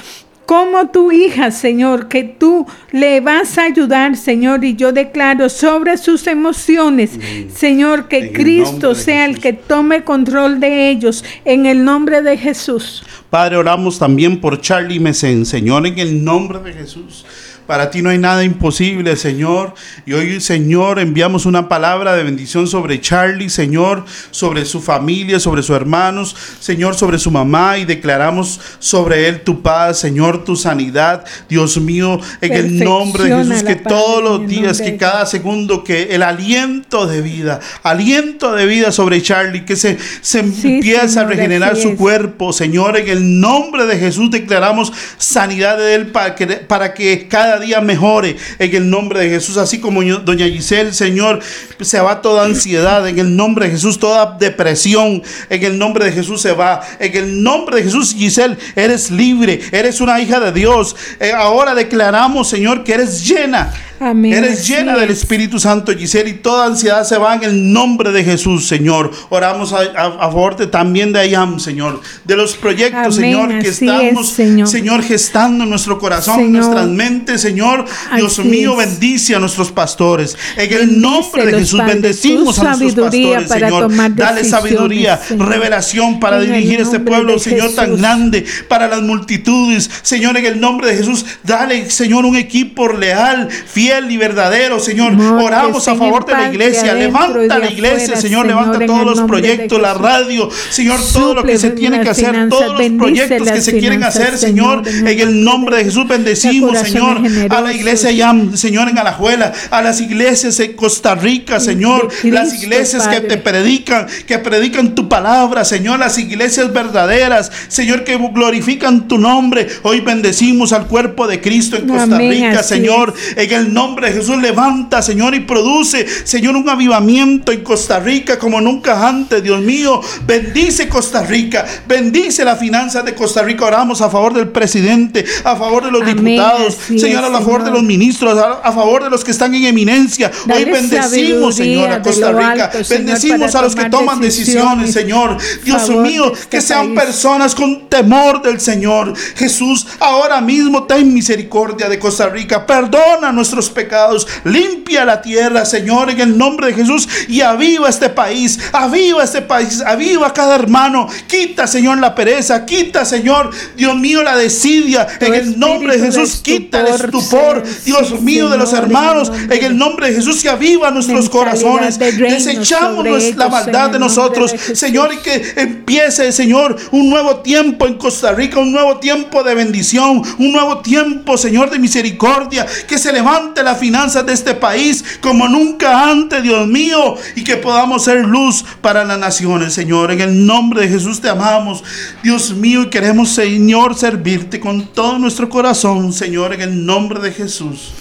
como tu hija, Señor, que tú le vas a ayudar, Señor, y yo declaro sobre sus emociones, Señor, que Cristo sea el que tome control de ellos, en el nombre de Jesús. Padre, oramos también por Charlie Mesen, Señor, en el nombre de Jesús. Para ti no hay nada imposible, Señor. Y hoy, Señor, enviamos una palabra de bendición sobre Charlie, Señor, sobre su familia, sobre sus hermanos, Señor, sobre su mamá. Y declaramos sobre él tu paz, Señor, tu sanidad. Dios mío, en el nombre de Jesús, que todos los días, que cada segundo, que el aliento de vida, aliento de vida sobre Charlie, que se, se empieza a regenerar su cuerpo, Señor, en el nombre de Jesús declaramos sanidad de él para que, para que cada día mejore en el nombre de Jesús, así como doña Giselle, Señor, se va toda ansiedad en el nombre de Jesús, toda depresión en el nombre de Jesús se va, en el nombre de Jesús, Giselle, eres libre, eres una hija de Dios. Eh, ahora declaramos, Señor, que eres llena Eres llena del Espíritu Santo, Giselle, y toda ansiedad se va en el nombre de Jesús, Señor. Oramos a, favor de, también de Ayam, Señor, de los proyectos, Señor, que estamos, señor. gestando en nuestro corazón, en nuestras mentes, Señor. Dios mío, bendice a nuestros pastores. En el nombre de Jesús, bendecimos a nuestros pastores, Señor. Dale sabiduría, revelación para dirigir este pueblo, Señor, tan grande, para las multitudes. Señor, en el nombre de Jesús, dale, Señor, un equipo leal, fiel y verdadero, Señor. Oramos a favor de la iglesia. Levanta la iglesia, Señor. Levanta todos los proyectos, la radio, Señor, todo lo que se tiene que hacer, todos los proyectos que se quieren hacer, Señor. En el nombre de Jesús bendecimos, Señor, a la iglesia ya, Señor, en Alajuela, a las iglesias en Costa Rica, Señor, las iglesias que te predican, que predican tu palabra, Señor, las iglesias verdaderas, Señor, que glorifican tu nombre. Hoy bendecimos al cuerpo de Cristo en Costa Rica, Señor, en el nombre nombre de Jesús levanta, Señor, y produce, Señor, un avivamiento en Costa Rica como nunca antes, Dios mío. Bendice Costa Rica, bendice las finanzas de Costa Rica. Oramos a favor del presidente, a favor de los diputados, Señor, a favor de los ministros, a, favor de los que están en eminencia. Hoy bendecimos, Señor, a Costa Rica. bendecimos a los que toman decisiones, Señor. Dios mío, este que sean personas con temor del Señor. Jesús, ahora mismo ten misericordia de Costa Rica. Perdona nuestros pecados. Limpia la tierra, Señor, en el nombre de Jesús. Y aviva este país. Aviva este país. Aviva cada hermano. Quita, Señor, la pereza. Quita, Señor, Dios mío, la desidia. en el nombre de Jesús, quita el estupor. Dios mío, de los hermanos. En el nombre de Jesús, y aviva nuestros corazones. Desechamos la maldad de nosotros, Señor, y que empiece, Señor, un nuevo tiempo en Costa Rica. Un nuevo tiempo de bendición. Un nuevo tiempo, Señor, de misericordia. Que se levante las finanzas de este país como nunca antes, Dios mío, y que podamos ser luz para las naciones, Señor. En el nombre de Jesús te amamos, Dios mío, y queremos, Señor, servirte con todo nuestro corazón, Señor, en el nombre de Jesús.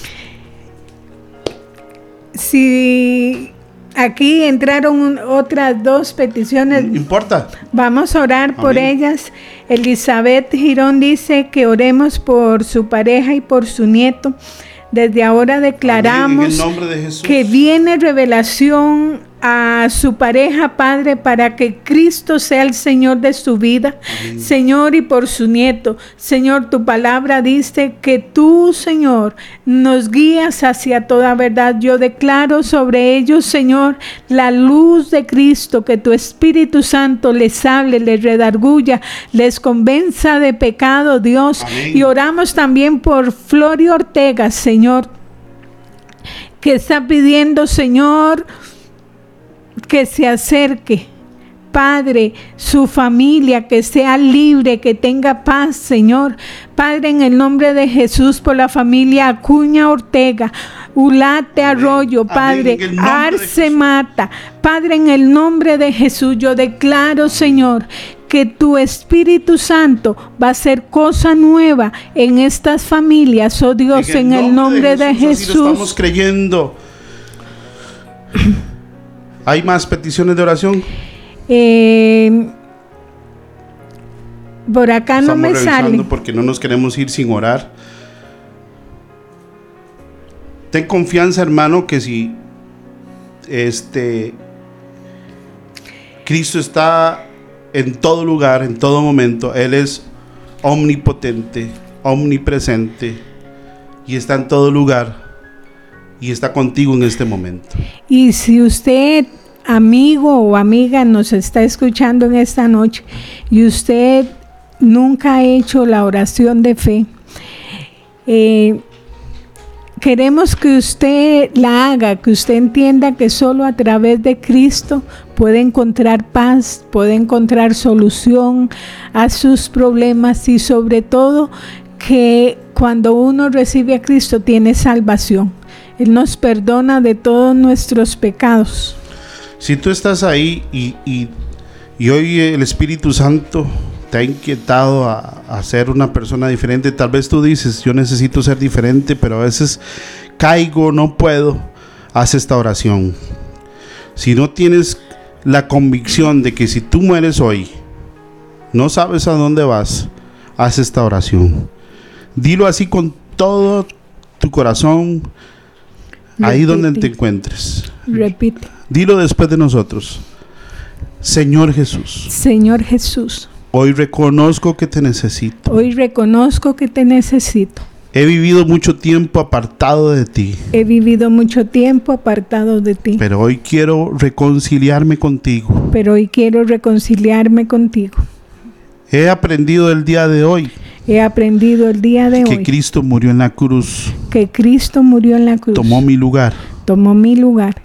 Si aquí entraron otras dos peticiones. No importa. Vamos a orar por ellas. Elizabeth Girón dice que oremos por su pareja y por su nieto. Desde ahora declaramos que viene revelación a su pareja, Padre, para que Cristo sea el Señor de su vida, Señor, y por su nieto. Señor, tu palabra dice que tú, Señor, nos guías hacia toda verdad. Yo declaro sobre ellos, Señor, la luz de Cristo, que tu Espíritu Santo les hable, les redarguya, les convenza de pecado, Dios. Y oramos también por Florio Ortega, Señor, que está pidiendo, Señor, que se acerque. Padre, su familia, que sea libre, que tenga paz, Señor. Padre, en el nombre de Jesús, por la familia Acuña Ortega, Ulate Arroyo, Padre, Arce Mata. Padre, en el nombre de Jesús, yo declaro, Señor, que tu Espíritu Santo va a hacer cosa nueva en estas familias, oh Dios, en el, nombre, de Jesús. estamos creyendo. ¿Hay más peticiones de oración? Eh, por acá no me sale. Porque no nos queremos ir sin orar. Ten confianza, hermano, que si este Cristo está en todo lugar, en todo momento, Él es omnipotente, omnipresente y está en todo lugar y está contigo en este momento. Y si usted, amigo o amiga, nos está escuchando en esta noche y usted nunca ha hecho la oración de fe, eh, queremos que usted la haga, que usted entienda que solo a través de Cristo puede encontrar paz, puede encontrar solución a sus problemas y sobre todo que cuando uno recibe a Cristo tiene salvación. Él nos perdona de todos nuestros pecados. Si tú estás ahí y, y, y hoy el Espíritu Santo te ha inquietado a, a, ser una persona diferente, tal vez tú dices, yo necesito ser diferente, pero a veces caigo, no puedo, haz esta oración. Si no tienes la convicción de que si tú mueres hoy, no sabes a dónde vas, haz esta oración. Dilo así con todo tu corazón, ahí donde te encuentres. Repite. Dilo después de nosotros. Señor Jesús. Señor Jesús. Hoy reconozco que te necesito. Hoy reconozco que te necesito. He vivido mucho tiempo apartado de ti. He vivido mucho tiempo apartado de ti. Pero hoy quiero reconciliarme contigo. Pero hoy quiero reconciliarme contigo. He aprendido el día de hoy. He aprendido el día de que hoy Que Cristo murió en la cruz. que Cristo murió en la cruz. Tomó mi lugar. Tomó mi lugar.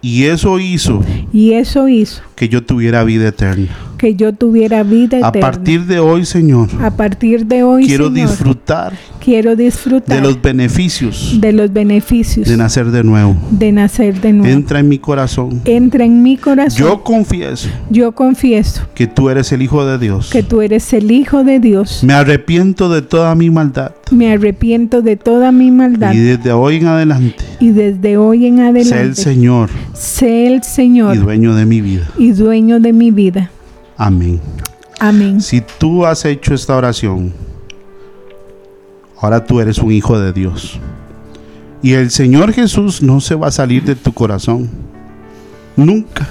Y eso hizo Y eso hizo que yo tuviera vida eterna. Que yo tuviera vida eterna. A partir de hoy, Señor, A partir de hoy, quiero Señor, disfrutar quiero disfrutar de los beneficios de los beneficios de nacer de nuevo. de nacer de nuevo. Entra en mi corazón. Entra en mi corazón. Yo confieso Yo confieso que tú eres el Hijo de Dios. que tú eres el Hijo de Dios. Me arrepiento de toda mi maldad. Me arrepiento de toda mi maldad. Y desde hoy en adelante, Y desde hoy en sé el adelante, Señor sé el Señor y dueño de mi vida. y dueño de mi vida. Amén. Amén. Si tú has hecho esta oración, ahora tú eres un hijo de Dios. Y el Señor Jesús no se va a salir de tu corazón. Nunca.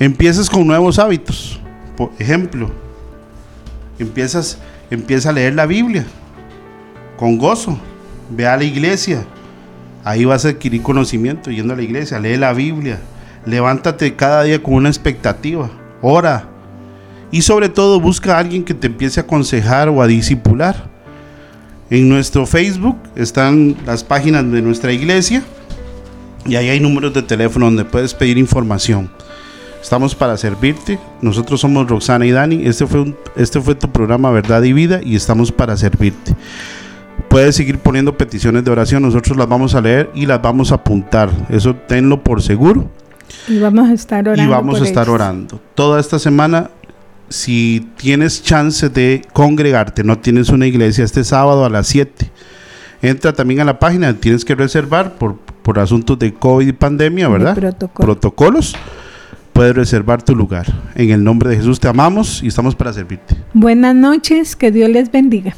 Empiezas con nuevos hábitos. Por ejemplo, empiezas, empieza a leer la Biblia con gozo. Ve a la iglesia. Ahí vas a adquirir conocimiento yendo a la iglesia. Lee la Biblia. Levántate cada día con una expectativa. Ora. Y sobre todo busca a alguien que te empiece a aconsejar o a disipular. En nuestro Facebook están las páginas de nuestra iglesia y ahí hay números de teléfono donde puedes pedir información. Estamos para servirte. Nosotros somos Roxana y Dani. Este fue, este fue tu programa Verdad y Vida y estamos para servirte. Puedes seguir poniendo peticiones de oración. Nosotros las vamos a leer y las vamos a apuntar. Eso tenlo por seguro Y vamos a estar orando. y vamos por a estar ellos. orando. Toda esta semana, si tienes chance de congregarte, no tienes una iglesia este sábado a las 7, entra también a la página, tienes que reservar por, por asuntos de COVID y pandemia, De ¿verdad? protocolo. Protocolos. Puedes reservar tu lugar. En el nombre de Jesús te amamos y estamos para servirte. Buenas noches, que Dios les bendiga.